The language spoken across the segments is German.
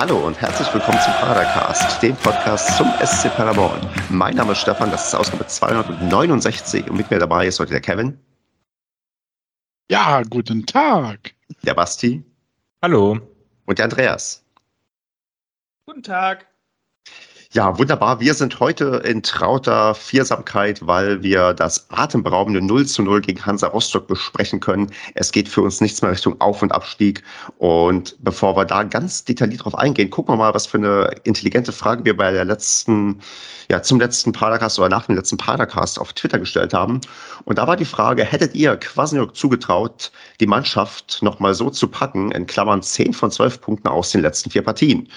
Hallo und herzlich willkommen zum Padercast, dem Podcast zum SC Paderborn. Mein Name ist Stefan, das ist Ausgabe 269 und mit mir dabei ist heute der Kevin. Ja, guten Tag. Der Basti. Hallo. Und der Andreas. Guten Tag. Ja, wunderbar. Wir sind heute in trauter Viersamkeit, weil wir das atemberaubende 0 zu 0 gegen Hansa Rostock besprechen können. Es geht für uns nichts mehr Richtung Auf- und Abstieg. Und bevor wir da ganz detailliert drauf eingehen, gucken wir mal, was für eine intelligente Frage wir bei der letzten, ja, zum letzten Padercast oder nach dem letzten Padercast auf Twitter gestellt haben. Und da war die Frage, hättet ihr Kwasniok zugetraut, die Mannschaft nochmal so zu packen, in Klammern 10 von 12 Punkten aus den letzten vier Partien?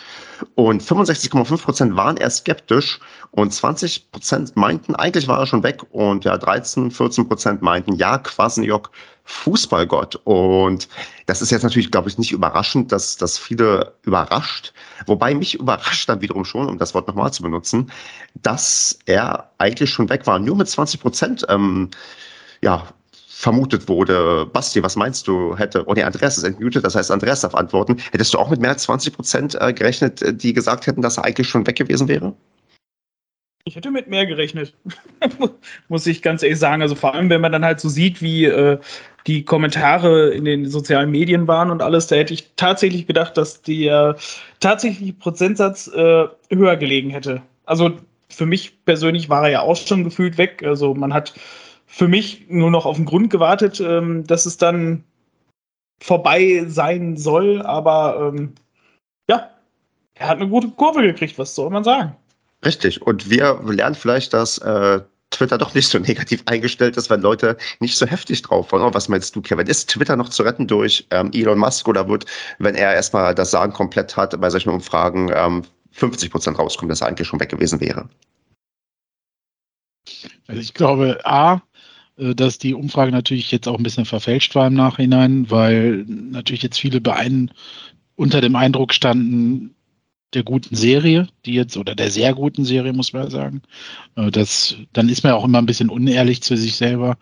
Und 65,5 Prozent waren eher skeptisch und 20 Prozent meinten, eigentlich war er schon weg. Und ja, 13, 14 Prozent meinten, ja, Kwasniok, Fußballgott. Und das ist jetzt natürlich, glaube ich, nicht überraschend, dass das viele überrascht. Wobei mich überrascht dann wiederum schon, um das Wort nochmal zu benutzen, dass er eigentlich schon weg war. Nur mit 20 Prozent, ähm, ja, vermutet wurde. Basti, was meinst du, hätte, oh nee, Andreas ist entmutet, das heißt, Andreas darf antworten. Hättest du auch mit mehr als 20 Prozent äh, gerechnet, äh, die gesagt hätten, dass er eigentlich schon weg gewesen wäre? Ich hätte mit mehr gerechnet, muss ich ganz ehrlich sagen. Also vor allem, wenn man dann halt so sieht, wie äh, die Kommentare in den sozialen Medien waren und alles, da hätte ich tatsächlich gedacht, dass der tatsächliche Prozentsatz äh, höher gelegen hätte. Also für mich persönlich war er ja auch schon gefühlt weg. Also man hat für mich nur noch auf den Grund gewartet, ähm, dass es dann vorbei sein soll. Aber ähm, ja, er hat eine gute Kurve gekriegt, was soll man sagen? Richtig. Und wir lernen vielleicht, dass äh, Twitter doch nicht so negativ eingestellt ist, wenn Leute nicht so heftig drauf waren. Oh, was meinst du, Kevin? Ist Twitter noch zu retten durch ähm, Elon Musk oder wird, wenn er erstmal das Sagen komplett hat, bei solchen Umfragen ähm, 50 Prozent rauskommen, dass er eigentlich schon weg gewesen wäre? Also ich glaube, A, dass die Umfrage natürlich jetzt auch ein bisschen verfälscht war im Nachhinein, weil natürlich jetzt viele beein unter dem Eindruck standen der guten Serie, die jetzt, oder der sehr guten Serie, muss man sagen. Äh, das, dann ist man auch immer ein bisschen unehrlich zu sich selber.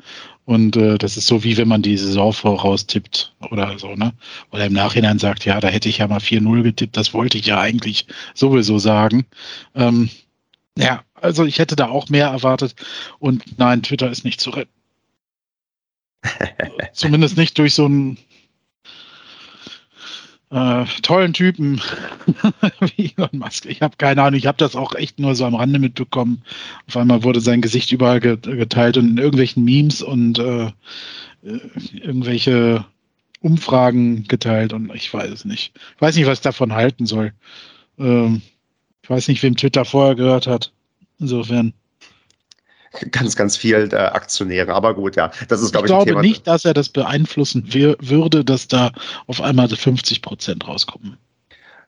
Und äh, das ist so, wie wenn man die Saison voraustippt oder so, ne? Oder im Nachhinein sagt, ja, da hätte ich ja mal 4-0 getippt, das wollte ich ja eigentlich sowieso sagen. Ähm, ja, also ich hätte da auch mehr erwartet. Und nein, Twitter ist nicht zu retten. Zumindest nicht durch so einen äh, tollen Typen wie Elon Musk. Ich habe keine Ahnung, ich habe das auch echt nur so am Rande mitbekommen. Auf einmal wurde sein Gesicht überall geteilt und in irgendwelchen Memes und äh, irgendwelche Umfragen geteilt und ich weiß es nicht. Ich weiß nicht, was ich davon halten soll. Ähm, ich weiß nicht, wem Twitter vorher gehört hat. Insofern ganz, ganz viel äh, Aktionäre. Aber gut, ja, das ist, glaube ich, Ich glaube nicht, dass er das beeinflussen würde, dass da auf einmal 50 Prozent rauskommen.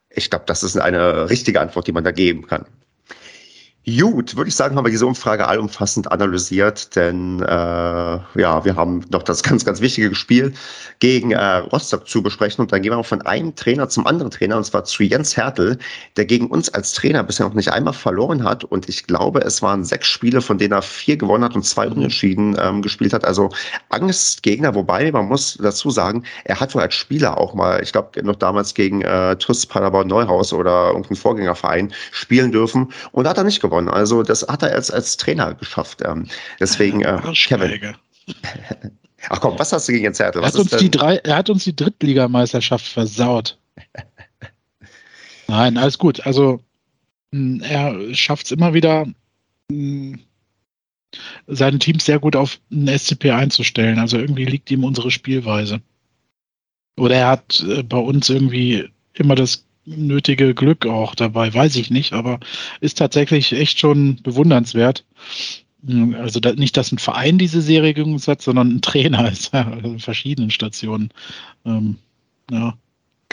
Ich glaube, das ist eine richtige Antwort, die man da geben kann. Gut, würde ich sagen, haben wir diese Umfrage allumfassend analysiert, denn äh, ja, wir haben noch das ganz, ganz wichtige Spiel gegen äh, Rostock zu besprechen. Und dann gehen wir auch von einem Trainer zum anderen Trainer und zwar zu Jens Hertel, der gegen uns als Trainer bisher noch nicht einmal verloren hat. Und ich glaube, es waren sechs Spiele, von denen er vier gewonnen hat und zwei unentschieden ähm, gespielt hat. Also Angstgegner, wobei man muss dazu sagen, er hat wohl als Spieler auch mal, ich glaube, noch damals gegen äh, TuS Paderborn Neuhaus oder irgendeinen Vorgängerverein spielen dürfen. Und hat er nicht gewonnen gewonnen. Also das hat er als, als Trainer geschafft. Ähm, deswegen, äh, Kevin. Ach komm, was hast du gegen Jens Hertel? Er hat, uns die drei, er hat uns die Drittligameisterschaft versaut. Nein, alles gut. Also hm, er schafft es immer wieder, hm, seine Teams sehr gut auf ein SCP einzustellen. Also irgendwie liegt ihm unsere Spielweise. Oder er hat äh, bei uns irgendwie immer das nötige Glück auch dabei, weiß ich nicht, aber ist tatsächlich echt schon bewundernswert. Also da, nicht, dass ein Verein diese Serie hat, sondern ein Trainer ist ja, also verschiedenen Stationen. Ähm, ja.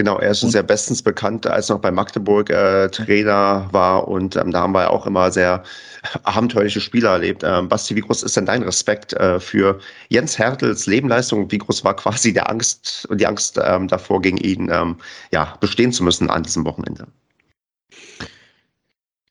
Genau, er ist und, sehr bestens bekannt, als er noch bei Magdeburg äh, Trainer war und ähm, da haben wir auch immer sehr abenteuerliche Spieler erlebt. Ähm, Basti, wie groß ist denn dein Respekt äh, für Jens Hertels Lebenleistung? Wie groß war quasi der Angst und die Angst ähm, davor, gegen ihn ähm, ja, bestehen zu müssen an diesem Wochenende?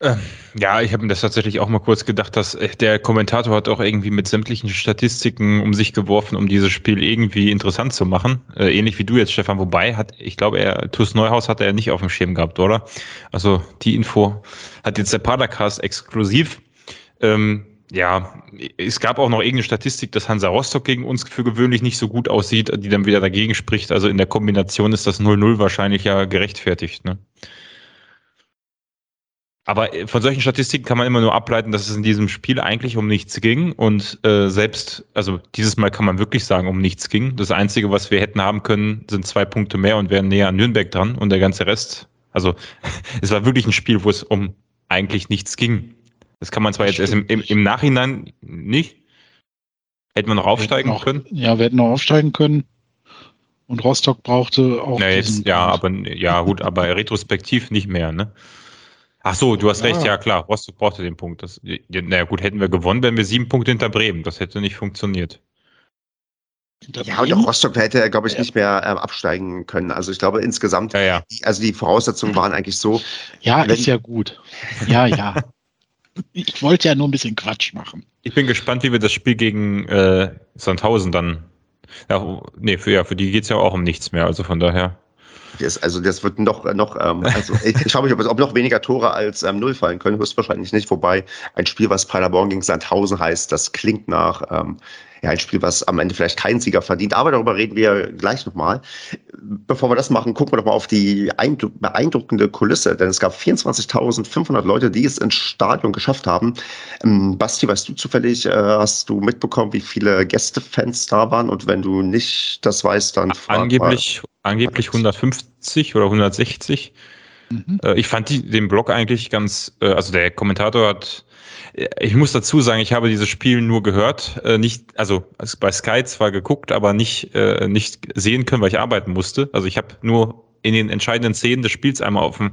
Ähm, ja, ich habe mir das tatsächlich auch mal kurz gedacht, dass äh, der Kommentator hat auch irgendwie mit sämtlichen Statistiken um sich geworfen, um dieses Spiel irgendwie interessant zu machen. Äh, ähnlich wie du jetzt, Stefan. Wobei hat, ich glaube, er TuS Neuhaus hat er nicht auf dem Schirm gehabt, oder? Also die Info hat jetzt der Padercast exklusiv. Ähm, ja, es gab auch noch irgendeine Statistik, dass Hansa Rostock gegen uns für gewöhnlich nicht so gut aussieht, die dann wieder dagegen spricht. Also in der Kombination ist das 0-0 wahrscheinlich ja gerechtfertigt. Ne? Aber äh, von solchen Statistiken kann man immer nur ableiten, dass es in diesem Spiel eigentlich um nichts ging. Und äh, selbst, also dieses Mal kann man wirklich sagen, um nichts ging. Das Einzige, was wir hätten haben können, sind zwei Punkte mehr und wären näher an Nürnberg dran. Und der ganze Rest, also es war wirklich ein Spiel, wo es um eigentlich nichts ging. Das kann man zwar jetzt erst im, im, im Nachhinein nicht. Hätten wir noch aufsteigen noch, können? Ja, wir hätten noch aufsteigen können. Und Rostock brauchte auch. Ja, jetzt, ja, aber ja, gut, aber retrospektiv nicht mehr, ne? Ach so, du hast ja. recht, ja klar. Rostock brauchte den Punkt. Das, naja, gut, hätten wir gewonnen, wären wir sieben Punkte hinter Bremen. Das hätte nicht funktioniert. Ja, und auch Rostock hätte, glaube ich, ja. nicht mehr ähm, absteigen können. Also ich glaube insgesamt, ja, ja. Die, also die Voraussetzungen waren eigentlich so. Ja, wenn, ist ja gut. Ja, ja. ich wollte ja nur ein bisschen Quatsch machen. Ich bin gespannt, wie wir das Spiel gegen äh, Sandhausen dann. Ja, nee, für, ja, für die geht es ja auch um nichts mehr. Also von daher. Das, also das wird noch, noch ähm, also ich, ich schaue mich, ob, ob noch weniger Tore als ähm, null fallen können, höchstwahrscheinlich nicht. Wobei ein Spiel, was Paderborn gegen Sandhausen heißt, das klingt nach ähm, ja, ein Spiel, was am Ende vielleicht keinen Sieger verdient. Aber darüber reden wir gleich nochmal. Bevor wir das machen, gucken wir doch mal auf die beeindruckende Kulisse, denn es gab 24.500 Leute, die es ins Stadion geschafft haben. Ähm, Basti, weißt du zufällig, äh, hast du mitbekommen, wie viele Gästefans da waren? Und wenn du nicht das weißt, dann angeblich, mal. Angeblich 150 oder 160. Mhm. Äh, ich fand die, den Blog eigentlich ganz, äh, also der Kommentator hat ich muss dazu sagen, ich habe dieses Spiel nur gehört, äh, nicht, also bei Sky zwar geguckt, aber nicht, äh, nicht sehen können, weil ich arbeiten musste. Also ich habe nur in den entscheidenden Szenen des Spiels einmal auf dem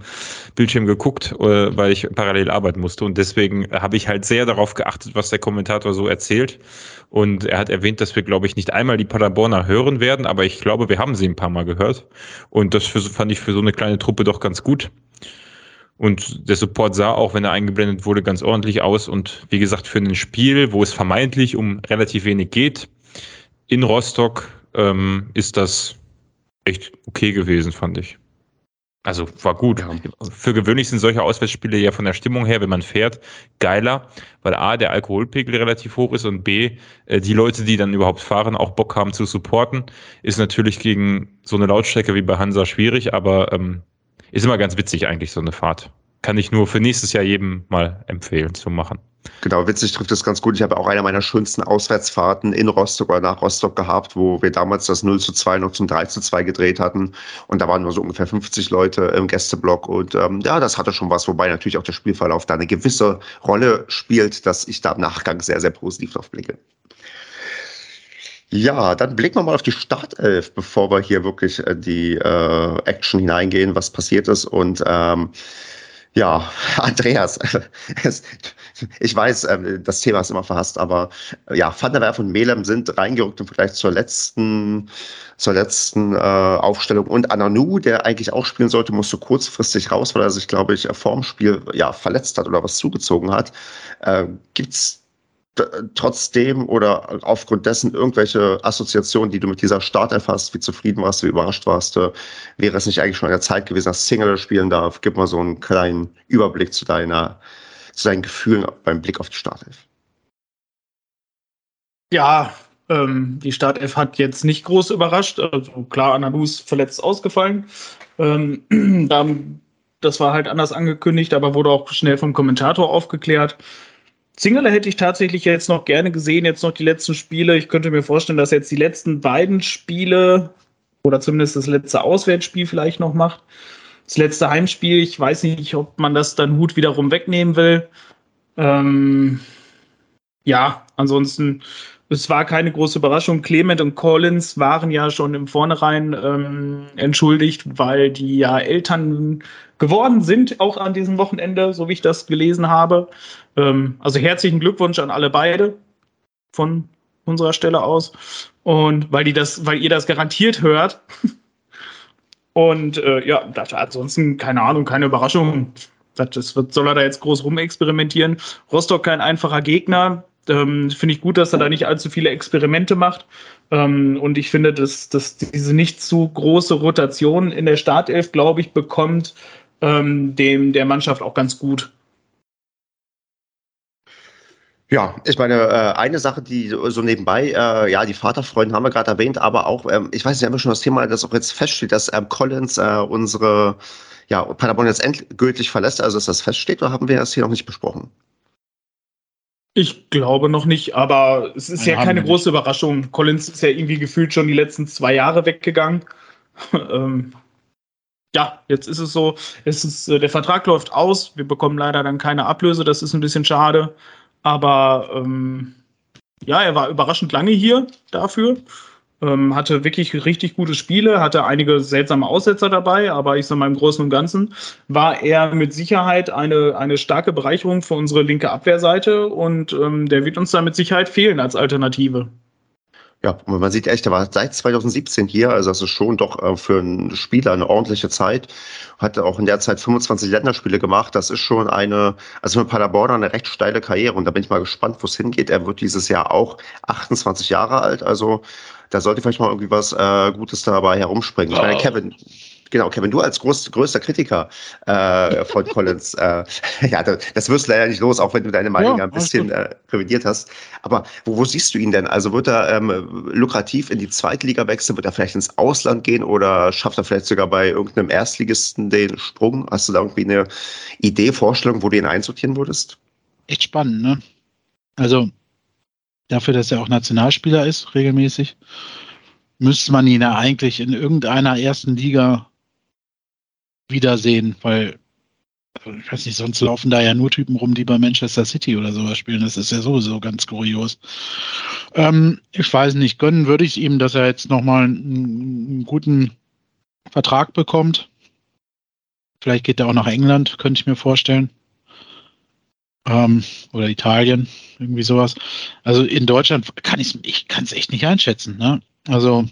Bildschirm geguckt, äh, weil ich parallel arbeiten musste. Und deswegen habe ich halt sehr darauf geachtet, was der Kommentator so erzählt. Und er hat erwähnt, dass wir, glaube ich, nicht einmal die Paderborner hören werden, aber ich glaube, wir haben sie ein paar Mal gehört. Und das fand ich für so eine kleine Truppe doch ganz gut. Und der Support sah auch, wenn er eingeblendet wurde, ganz ordentlich aus. Und wie gesagt, für ein Spiel, wo es vermeintlich um relativ wenig geht, in Rostock ähm, ist das echt okay gewesen, fand ich. Also war gut. Ja. Für gewöhnlich sind solche Auswärtsspiele ja von der Stimmung her, wenn man fährt, geiler, weil A, der Alkoholpegel relativ hoch ist und B, äh, die Leute, die dann überhaupt fahren, auch Bock haben zu supporten. Ist natürlich gegen so eine Lautstrecke wie bei Hansa schwierig, aber ähm, ist immer ganz witzig eigentlich, so eine Fahrt. Kann ich nur für nächstes Jahr jedem mal empfehlen zu machen. Genau, witzig trifft es ganz gut. Ich habe auch eine meiner schönsten Auswärtsfahrten in Rostock oder nach Rostock gehabt, wo wir damals das 0 zu 2 noch zum 3 zu 2 gedreht hatten. Und da waren nur so ungefähr 50 Leute im Gästeblock. Und ähm, ja, das hatte schon was, wobei natürlich auch der Spielverlauf da eine gewisse Rolle spielt, dass ich da im Nachgang sehr, sehr positiv drauf blicke. Ja, dann blicken wir mal auf die Startelf, bevor wir hier wirklich äh, die äh, Action hineingehen, was passiert ist. Und ähm, ja, Andreas, ich weiß, ähm, das Thema ist immer verhasst, aber äh, ja, Van der Werf und Melem sind reingerückt im Vergleich zur letzten, zur letzten äh, Aufstellung. Und Ananu, der eigentlich auch spielen sollte, musste kurzfristig raus, weil er sich, glaube ich, vorm Spiel ja, verletzt hat oder was zugezogen hat. Äh, gibt's trotzdem oder aufgrund dessen irgendwelche Assoziationen, die du mit dieser Startelf hast, wie zufrieden warst, wie überrascht warst, äh, wäre es nicht eigentlich schon an der Zeit gewesen, dass Single spielen darf? Gib mal so einen kleinen Überblick zu deiner, zu deinen Gefühlen beim Blick auf die Startelf. Ja, ähm, die Startelf hat jetzt nicht groß überrascht. Also klar, Anadus verletzt ausgefallen. Ähm, das war halt anders angekündigt, aber wurde auch schnell vom Kommentator aufgeklärt. Zingler hätte ich tatsächlich jetzt noch gerne gesehen, jetzt noch die letzten Spiele. Ich könnte mir vorstellen, dass jetzt die letzten beiden Spiele oder zumindest das letzte Auswärtsspiel vielleicht noch macht. Das letzte Heimspiel, ich weiß nicht, ob man das dann Hut wiederum wegnehmen will. Ähm, ja, ansonsten, es war keine große Überraschung. Clement und Collins waren ja schon im Vornherein ähm, entschuldigt, weil die ja Eltern geworden sind, auch an diesem Wochenende, so wie ich das gelesen habe. Ähm, also herzlichen Glückwunsch an alle beide von unserer Stelle aus. Und weil die das, weil ihr das garantiert hört. Und äh, ja, das, ansonsten, keine Ahnung, keine Überraschung. das wird, soll er da jetzt groß rumexperimentieren. Rostock kein einfacher Gegner. Ähm, finde ich gut, dass er da nicht allzu viele Experimente macht. Ähm, und ich finde, dass, dass diese nicht zu große Rotation in der Startelf, glaube ich, bekommt ähm, dem der Mannschaft auch ganz gut. Ja, ich meine, äh, eine Sache, die so nebenbei, äh, ja, die Vaterfreunde haben wir gerade erwähnt, aber auch, ähm, ich weiß nicht, haben wir schon das Thema, das auch jetzt feststeht, dass ähm, Collins äh, unsere, ja, Paderborn jetzt endgültig verlässt, also dass das feststeht, oder haben wir das hier noch nicht besprochen? Ich glaube noch nicht, aber es ist Nein, ja keine große nicht. Überraschung. Collins ist ja irgendwie gefühlt schon die letzten zwei Jahre weggegangen. ähm, ja, jetzt ist es so, es ist, der Vertrag läuft aus, wir bekommen leider dann keine Ablöse, das ist ein bisschen schade. Aber ähm, ja, er war überraschend lange hier dafür. Ähm, hatte wirklich richtig gute Spiele, hatte einige seltsame Aussetzer dabei, aber ich sage mal im Großen und Ganzen war er mit Sicherheit eine, eine starke Bereicherung für unsere linke Abwehrseite und ähm, der wird uns da mit Sicherheit fehlen als Alternative. Ja, man sieht echt, er war seit 2017 hier, also das ist schon doch äh, für einen Spieler eine ordentliche Zeit. Hat auch in der Zeit 25 Länderspiele gemacht. Das ist schon eine, also mit Paderborn eine recht steile Karriere und da bin ich mal gespannt, wo es hingeht. Er wird dieses Jahr auch 28 Jahre alt, also da sollte vielleicht mal irgendwie was äh, Gutes dabei herumspringen. Ich meine, Kevin, Genau, Kevin, du als groß, größter Kritiker äh, von Collins, äh, ja, das wirst du leider nicht los, auch wenn du deine Meinung ja, ein bisschen äh, revidiert hast. Aber wo, wo siehst du ihn denn? Also wird er ähm, lukrativ in die Zweitliga wechseln? Wird er vielleicht ins Ausland gehen oder schafft er vielleicht sogar bei irgendeinem Erstligisten den Sprung? Hast du da irgendwie eine Idee, Vorstellung, wo du ihn einsortieren würdest? Echt spannend, ne? Also dafür, dass er auch Nationalspieler ist, regelmäßig, müsste man ihn ja eigentlich in irgendeiner ersten Liga wiedersehen, weil ich weiß nicht, sonst laufen da ja nur Typen rum, die bei Manchester City oder sowas spielen. Das ist ja sowieso ganz kurios. Ähm, ich weiß nicht, gönnen würde ich ihm, dass er jetzt nochmal einen, einen guten Vertrag bekommt. Vielleicht geht er auch nach England, könnte ich mir vorstellen. Ähm, oder Italien, irgendwie sowas. Also in Deutschland kann ich ich kann es echt nicht einschätzen. Ne? Also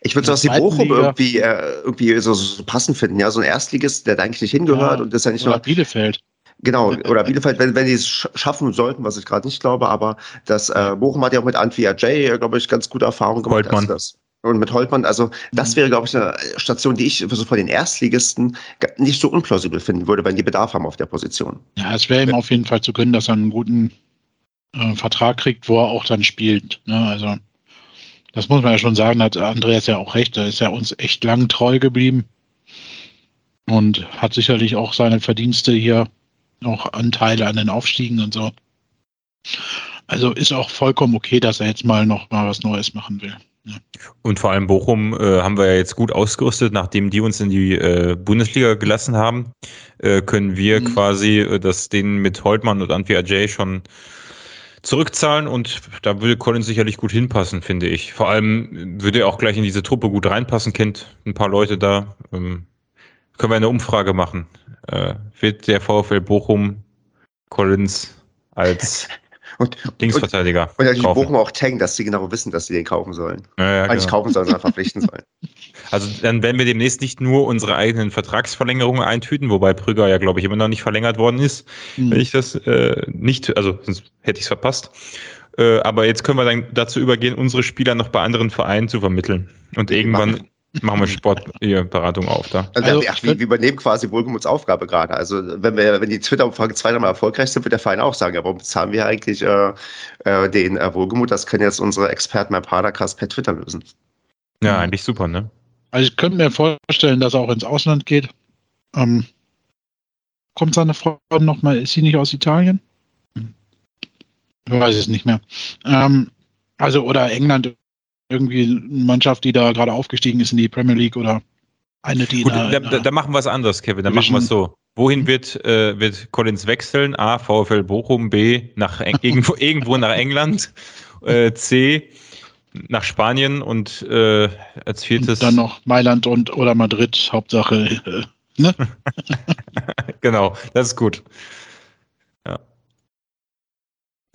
ich würde sowas wie Bochum irgendwie, äh, irgendwie so, so, passend finden, ja, so ein Erstligist, der da eigentlich nicht hingehört ja, und das ja nicht oder nur. Bielefeld. Genau, oder Bielefeld, wenn, wenn die es schaffen sollten, was ich gerade nicht glaube, aber das äh, Bochum hat ja auch mit Antwi Jay, äh, glaube ich, ganz gute Erfahrungen gemacht. Holtmann. das. Und mit Holtmann, also das mhm. wäre, glaube ich, eine Station, die ich so von den Erstligisten nicht so unplausibel finden würde, wenn die Bedarf haben auf der Position. Ja, es wäre ihm auf jeden Fall zu gönnen, dass er einen guten äh, Vertrag kriegt, wo er auch dann spielt. Ne? Also das muss man ja schon sagen, hat Andreas ja auch recht. Da ist er uns echt lang treu geblieben und hat sicherlich auch seine Verdienste hier noch Anteile an den Aufstiegen und so. Also ist auch vollkommen okay, dass er jetzt mal noch mal was Neues machen will. Und vor allem Bochum äh, haben wir ja jetzt gut ausgerüstet, nachdem die uns in die äh, Bundesliga gelassen haben, äh, können wir mhm. quasi äh, das denen mit Holtmann und Antwi Ajay schon zurückzahlen und da würde Collins sicherlich gut hinpassen, finde ich. Vor allem würde er auch gleich in diese Truppe gut reinpassen, kennt ein paar Leute da. Ähm, können wir eine Umfrage machen. Äh, wird der VfL Bochum Collins als und, Linksverteidiger. Und, und die Bochum auch taggen, dass sie genau wissen, dass sie den kaufen sollen. Ja, ja, Eigentlich genau. kaufen sollen, sondern verpflichten sollen. Also dann werden wir demnächst nicht nur unsere eigenen Vertragsverlängerungen eintüten, wobei Prüger ja, glaube ich, immer noch nicht verlängert worden ist, mhm. wenn ich das äh, nicht, also sonst hätte ich es verpasst. Äh, aber jetzt können wir dann dazu übergehen, unsere Spieler noch bei anderen Vereinen zu vermitteln. Und irgendwann machen wir Sportberatung auf da. Also, also ach, wir, wir übernehmen quasi Wohlgemuts Aufgabe gerade. Also wenn wir, wenn die Twitter-Umfrage zweimal erfolgreich sind, wird der Verein auch sagen, ja, warum bezahlen wir eigentlich äh, äh, den äh, Wohlgemut? Das können jetzt unsere Experten beim Padercast per Twitter lösen. Ja, eigentlich super, ne? Also ich könnte mir vorstellen, dass er auch ins Ausland geht. Ähm, kommt seine Frau noch mal, ist sie nicht aus Italien? Ich weiß es nicht mehr. Ähm, also oder England irgendwie eine Mannschaft, die da gerade aufgestiegen ist in die Premier League oder eine, die Gut, da, da, da, machen wir es anders, Kevin. Da machen wir es so. Wohin wird, äh, wird Collins wechseln? A, VfL Bochum, B, nach irgendwo, irgendwo nach England, äh, C, nach Spanien und äh, als viertes. Und dann noch Mailand und oder Madrid, Hauptsache. Äh, ne? genau, das ist gut.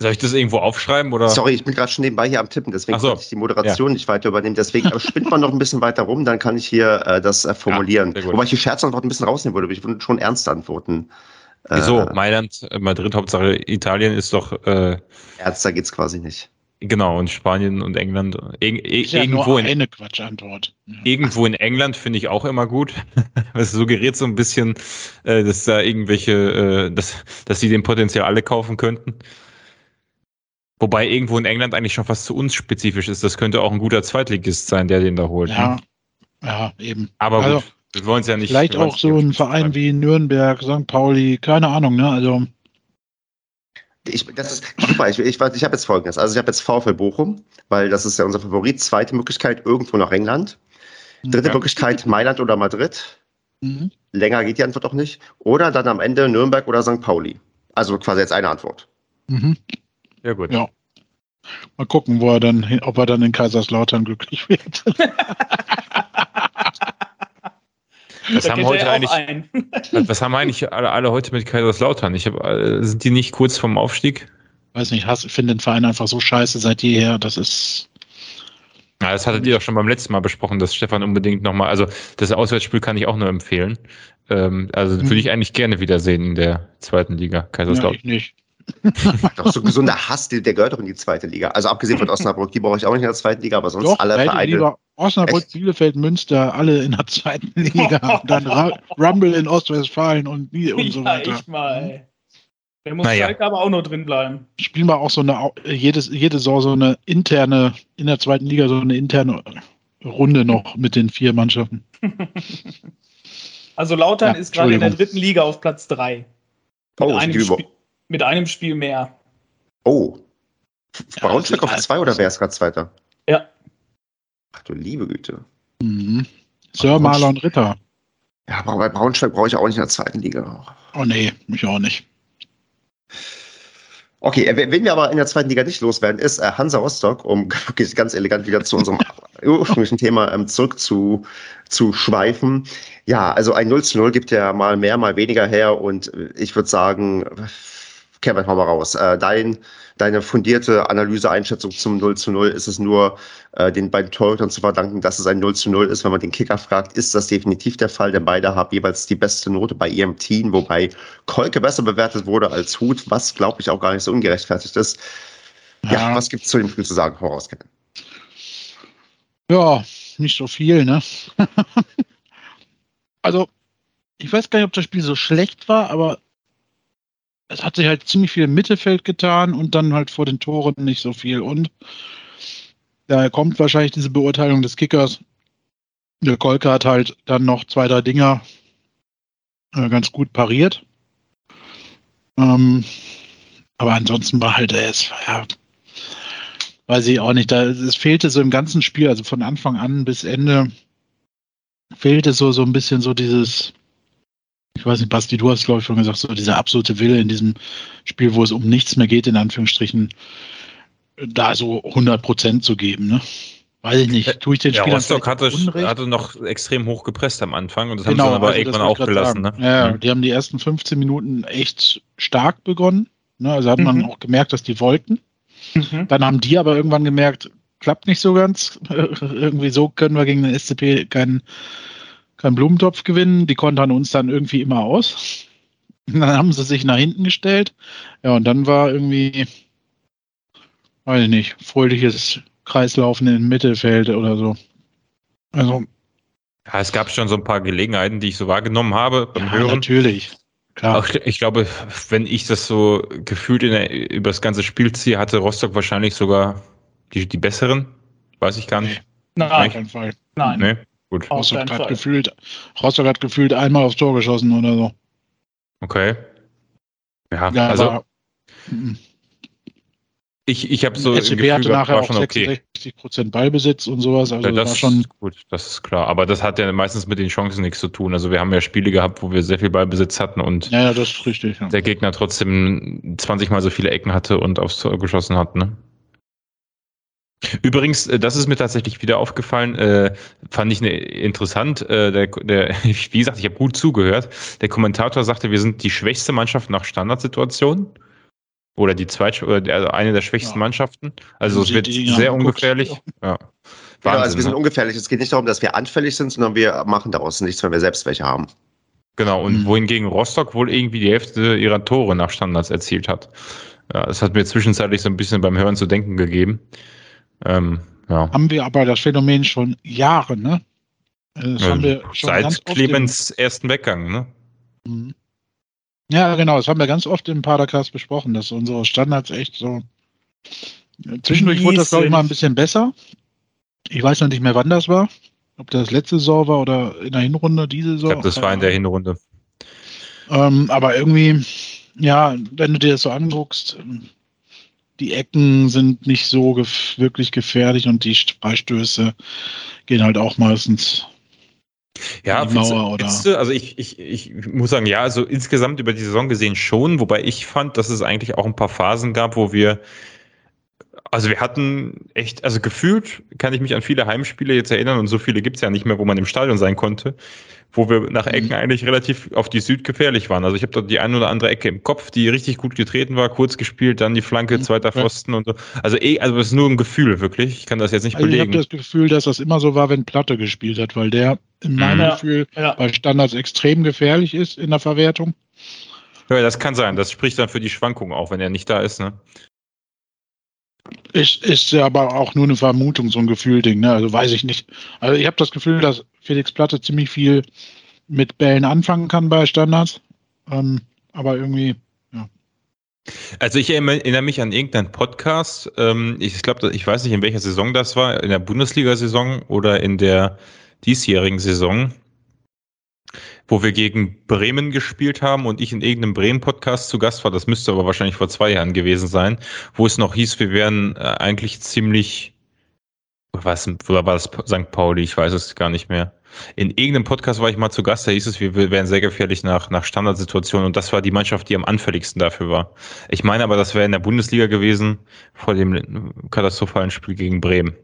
Soll ich das irgendwo aufschreiben? Oder? Sorry, ich bin gerade schon nebenbei hier am Tippen, deswegen so. kann ich die Moderation ja. nicht weiter übernehmen. Deswegen spinnt man noch ein bisschen weiter rum, dann kann ich hier äh, das äh, formulieren. Ja, Wobei ich die Scherzantwort ein bisschen rausnehmen würde, ich würde schon ernst antworten. Wieso? Äh, Mailand, Madrid, Hauptsache Italien ist doch. Äh, Ernster geht's quasi nicht. Genau, und Spanien und England. Ir ist ja irgendwo nur eine Quatschantwort. Ja. Irgendwo in England finde ich auch immer gut. Es suggeriert so ein bisschen, äh, dass da irgendwelche, äh, dass, dass sie den Potenzial alle kaufen könnten. Wobei irgendwo in England eigentlich schon fast zu uns spezifisch ist. Das könnte auch ein guter Zweitligist sein, der den da holt. Ja, ne? ja eben. Aber also, gut, wir wollen es ja nicht. Vielleicht auch so ein Verein wie Nürnberg, St. Pauli, keine Ahnung, ne? Also. Ich, das ist super. Ich, ich, ich habe jetzt folgendes. Also ich habe jetzt VfL Bochum, weil das ist ja unser Favorit. Zweite Möglichkeit irgendwo nach England. Dritte ja. Möglichkeit Mailand oder Madrid. Mhm. Länger geht die Antwort auch nicht. Oder dann am Ende Nürnberg oder St. Pauli. Also quasi jetzt eine Antwort. Mhm. Ja, gut. Ja. Mal gucken, wo er dann, ob er dann in Kaiserslautern glücklich wird. Was haben, heute eigentlich, was haben eigentlich alle, alle heute mit Kaiserslautern? Ich hab, äh, sind die nicht kurz vorm Aufstieg? Weiß nicht, ich finde den Verein einfach so scheiße seit jeher, das ist. Ja, das hattet ihr doch schon beim letzten Mal besprochen, dass Stefan unbedingt nochmal, also das Auswärtsspiel kann ich auch nur empfehlen. Ähm, also mhm. würde ich eigentlich gerne wiedersehen in der zweiten Liga, Kaiserslautern. Ja, ich nicht. Doch, so gesunder Hass, der, gehört doch in die zweite Liga. Also abgesehen von Osnabrück, die brauche ich auch nicht in der zweiten Liga, aber sonst doch, alle Vereine. Lieber Osnabrück, Echt? Bielefeld, Münster, alle in der zweiten Liga. dann Rumble in Ostwestfalen und, und so weiter. Ja, echt mal. Der muss naja. Schalke aber auch noch drin bleiben. Spielen wir auch so eine, jedes, jede Saison so eine interne, in der zweiten Liga so eine interne Runde noch mit den vier Mannschaften. Also Lautern ja, ist gerade in der dritten Liga auf Platz 3. Oh, einem Spiel, mit einem Spiel mehr. Oh. Braunschweig auf zwei oder wer ist gerade Zweiter? Ja. Ach du liebe Güte. Mhm. Sir Marlon Ritter. Ja, aber bei Braunschweig brauche ich auch nicht in der zweiten Liga. Oh nee, mich auch nicht. Okay, äh, wen wir aber in der zweiten Liga nicht loswerden, ist äh, Hansa Rostock, um wirklich ganz elegant wieder zu unserem ursprünglichen Thema ähm, zurück zu, zu schweifen. Ja, also ein 0 zu 0 gibt ja mal mehr, mal weniger her und äh, ich würde sagen, Kevin, hau mal raus. Äh, dein, deine fundierte Analyse, Einschätzung zum 0 zu 0 ist es nur äh, den beiden Torhütern zu verdanken, dass es ein 0 zu 0 ist. Wenn man den Kicker fragt, ist das definitiv der Fall, denn beide haben jeweils die beste Note bei ihrem Team, wobei Kolke besser bewertet wurde als Hut, was glaube ich auch gar nicht so ungerechtfertigt ist. Ja, ja was gibt es zu dem Spiel zu sagen? Hau raus, Kevin. Ja, nicht so viel, ne? also, ich weiß gar nicht, ob das Spiel so schlecht war, aber es hat sich halt ziemlich viel im Mittelfeld getan und dann halt vor den Toren nicht so viel. Und daher kommt wahrscheinlich diese Beurteilung des Kickers. Der Kolke hat halt dann noch zwei, drei Dinger äh, ganz gut pariert. Ähm, aber ansonsten war halt es, ja, weiß ich auch nicht. Da, es fehlte so im ganzen Spiel, also von Anfang an bis Ende, fehlte so, so ein bisschen so dieses, ich weiß nicht, Basti, du hast, glaube ich, schon gesagt, so dieser absolute Wille in diesem Spiel, wo es um nichts mehr geht, in Anführungsstrichen, da so 100 Prozent zu geben, ne? Weiß ich nicht. Tue ich den ja, Spielern Rostock hatte, hatte noch extrem hoch gepresst am Anfang und das genau, haben sie dann aber also irgendwann auch gelassen. Ne? Ja, mhm. die haben die ersten 15 Minuten echt stark begonnen. Ne? Also hat man mhm. auch gemerkt, dass die wollten. Mhm. Dann haben die aber irgendwann gemerkt, klappt nicht so ganz. Irgendwie so können wir gegen den SCP keinen keinen Blumentopf gewinnen. Die kontern uns dann irgendwie immer aus. Und dann haben sie sich nach hinten gestellt. Ja, und dann war irgendwie, weiß ich nicht, fröhliches Kreislaufen im Mittelfeld oder so. Also. Ja, es gab schon so ein paar Gelegenheiten, die ich so wahrgenommen habe beim ja, Hören. Natürlich. Klar. Auch, ich glaube, wenn ich das so gefühlt in der, über das ganze Spiel ziehe, hatte Rostock wahrscheinlich sogar die, die besseren. Weiß ich gar nicht. Nein, auf keinen Fall. Nein. Nee. Gut. Rostock hat, gefühlt, Rostock hat gefühlt einmal aufs Tor geschossen oder so. Okay. Ja, ja also. Aber, ich, ich habe so. SCP Gefühl, hatte nachher auch 66 Prozent okay. Ballbesitz und sowas. Also ja, das, war schon gut, das ist klar. Aber das hat ja meistens mit den Chancen nichts zu tun. Also wir haben ja Spiele gehabt, wo wir sehr viel Ballbesitz hatten und ja, ja das ist richtig, ja. der Gegner trotzdem 20 mal so viele Ecken hatte und aufs Tor geschossen hat. Ne? Übrigens, äh, das ist mir tatsächlich wieder aufgefallen, äh, fand ich ne, interessant. Äh, der, der, wie gesagt, ich habe gut zugehört. Der Kommentator sagte, wir sind die schwächste Mannschaft nach Standardsituationen. Oder die zweite, oder also eine der schwächsten ja. Mannschaften. Also es wird sehr ungefährlich. Ja. Wahnsinn, genau, also wir sind ne? ungefährlich. Es geht nicht darum, dass wir anfällig sind, sondern wir machen daraus nichts, wenn wir selbst welche haben. Genau, und mhm. wohingegen Rostock wohl irgendwie die Hälfte ihrer Tore nach Standards erzielt hat. Ja, das hat mir zwischenzeitlich so ein bisschen beim Hören zu denken gegeben. Ähm, ja. Haben wir aber das Phänomen schon Jahre, ne? Das ja, haben wir schon seit Clemens ersten Weggang, ne? Mhm. Ja, genau, das haben wir ganz oft im Padercast besprochen, dass unsere Standards echt so. Zwischendurch wurde das, glaube ich, mal ein bisschen besser. Ich weiß noch nicht mehr, wann das war. Ob das letzte Saison war oder in der Hinrunde, diese Saison. Ich glaube, das war in der Hinrunde. Ähm, aber irgendwie, ja, wenn du dir das so anguckst, die Ecken sind nicht so gef wirklich gefährlich und die Freistöße gehen halt auch meistens ja, die Mauer oder. Du, also ich, ich, ich muss sagen, ja, also insgesamt über die Saison gesehen schon, wobei ich fand, dass es eigentlich auch ein paar Phasen gab, wo wir also wir hatten echt, also gefühlt kann ich mich an viele Heimspiele jetzt erinnern und so viele gibt's ja nicht mehr, wo man im Stadion sein konnte, wo wir nach Ecken mhm. eigentlich relativ auf die Süd gefährlich waren. Also ich habe dort die eine oder andere Ecke im Kopf, die richtig gut getreten war, kurz gespielt, dann die Flanke, mhm. zweiter Pfosten und so. Also eh, also es ist nur ein Gefühl wirklich. Ich kann das jetzt nicht also belegen. Ich habe das Gefühl, dass das immer so war, wenn Platte gespielt hat, weil der in meinem mhm. Gefühl ja. bei Standards extrem gefährlich ist in der Verwertung. Ja, das kann sein. Das spricht dann für die Schwankung auch, wenn er nicht da ist. Ne? Ist, ist ja aber auch nur eine Vermutung, so ein Gefühlding, ne? Also weiß ich nicht. Also ich habe das Gefühl, dass Felix Platte ziemlich viel mit Bällen anfangen kann bei Standards. Ähm, aber irgendwie, ja. Also ich erinnere mich an irgendeinen Podcast. Ähm, ich glaube, ich weiß nicht, in welcher Saison das war, in der Bundesliga-Saison oder in der diesjährigen Saison wo wir gegen Bremen gespielt haben und ich in irgendeinem Bremen-Podcast zu Gast war. Das müsste aber wahrscheinlich vor zwei Jahren gewesen sein, wo es noch hieß, wir wären äh, eigentlich ziemlich, was, oder war das St. Pauli? Ich weiß es gar nicht mehr. In irgendeinem Podcast war ich mal zu Gast, da hieß es, wir wären sehr gefährlich nach, nach Standardsituationen und das war die Mannschaft, die am anfälligsten dafür war. Ich meine aber, das wäre in der Bundesliga gewesen vor dem katastrophalen Spiel gegen Bremen.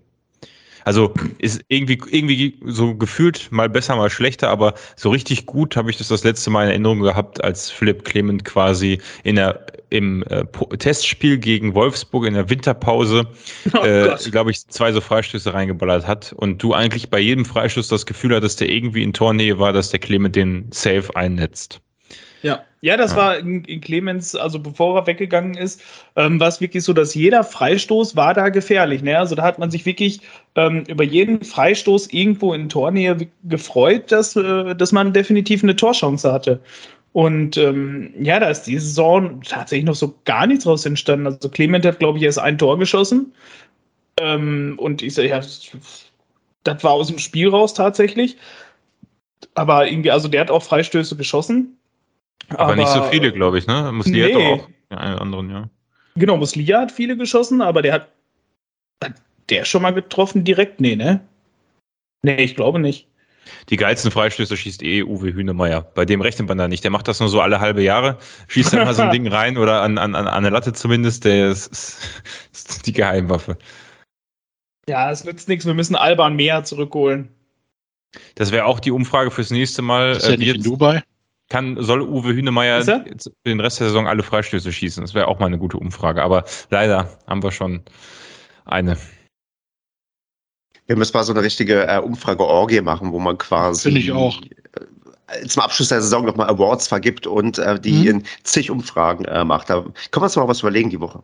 Also ist irgendwie, irgendwie so gefühlt mal besser, mal schlechter, aber so richtig gut habe ich das das letzte Mal in Erinnerung gehabt, als Philipp Clement quasi in der, im äh, Testspiel gegen Wolfsburg in der Winterpause, oh äh, glaube ich, zwei so Freistöße reingeballert hat und du eigentlich bei jedem Freistoß das Gefühl hattest, der irgendwie in Tornähe war, dass der Clement den Safe einnetzt. Ja, ja, das ja. war in, in, Clemens, also bevor er weggegangen ist, ähm, war es wirklich so, dass jeder Freistoß war da gefährlich. Ne? Also da hat man sich wirklich ähm, über jeden Freistoß irgendwo in Tornähe gefreut, dass, äh, dass man definitiv eine Torchance hatte. Und ähm, ja, da ist die Saison tatsächlich noch so gar nichts raus entstanden. Also Clement hat, glaube ich, erst ein Tor geschossen. Ähm, und ich sage, ja, das war aus dem Spiel raus tatsächlich. Aber irgendwie, also der hat auch Freistöße geschossen. Aber, aber nicht so viele, glaube ich, ne? Muslia nee. hat doch auch ja, einen anderen, ja. Genau, Muslia hat viele geschossen, aber der hat, hat der schon mal getroffen direkt? Nee, ne? Nee, ich glaube nicht. Die geilsten Freistöße schießt eh Uwe Hünemeyer. Bei dem rechnet man da nicht. Der macht das nur so alle halbe Jahre, schießt dann mal so ein Ding rein oder an, an, an eine Latte zumindest. Der ist, ist die Geheimwaffe. Ja, es nützt nichts. Wir müssen Alban mehr zurückholen. Das wäre auch die Umfrage fürs nächste Mal. Ist er nicht in Dubai? Kann, soll Uwe Hünemeyer den Rest der Saison alle Freistöße schießen? Das wäre auch mal eine gute Umfrage. Aber leider haben wir schon eine. Wir müssen mal so eine richtige äh, Umfrage-Orgie machen, wo man quasi. Finde ich auch. Äh, zum Abschluss der Saison nochmal Awards vergibt und äh, die mhm. in zig Umfragen äh, macht. Da können wir uns mal was überlegen die Woche.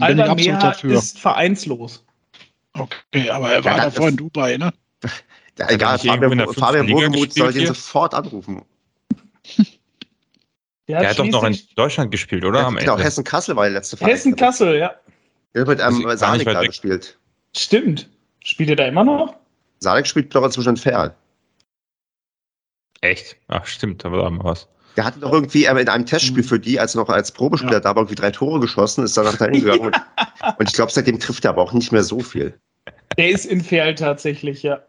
Alba Mea ist vereinslos. Okay, aber er war ja, davor in Dubai, ne? Ja, egal, Fabian, Fabian Wohlgemuth soll den sofort anrufen. Der, der hat, doch noch in Deutschland gespielt, oder? Ja, genau, Hessen-Kassel war der letzte Fall. Hessen-Kassel, ja. Der hat mit einem ähm, Sanik da gespielt. Stimmt. Spielt er da immer noch? Sanik spielt doch inzwischen Ferl. Echt? Ach, stimmt, da war mal was. Der hatte doch irgendwie in einem Testspiel mhm. für die, als er noch als Probespieler ja. da war, irgendwie drei Tore geschossen, ist danach dahin gegangen. und, und, ich glaube, seitdem trifft er aber auch nicht mehr so viel. Der ist in Ferl tatsächlich, ja.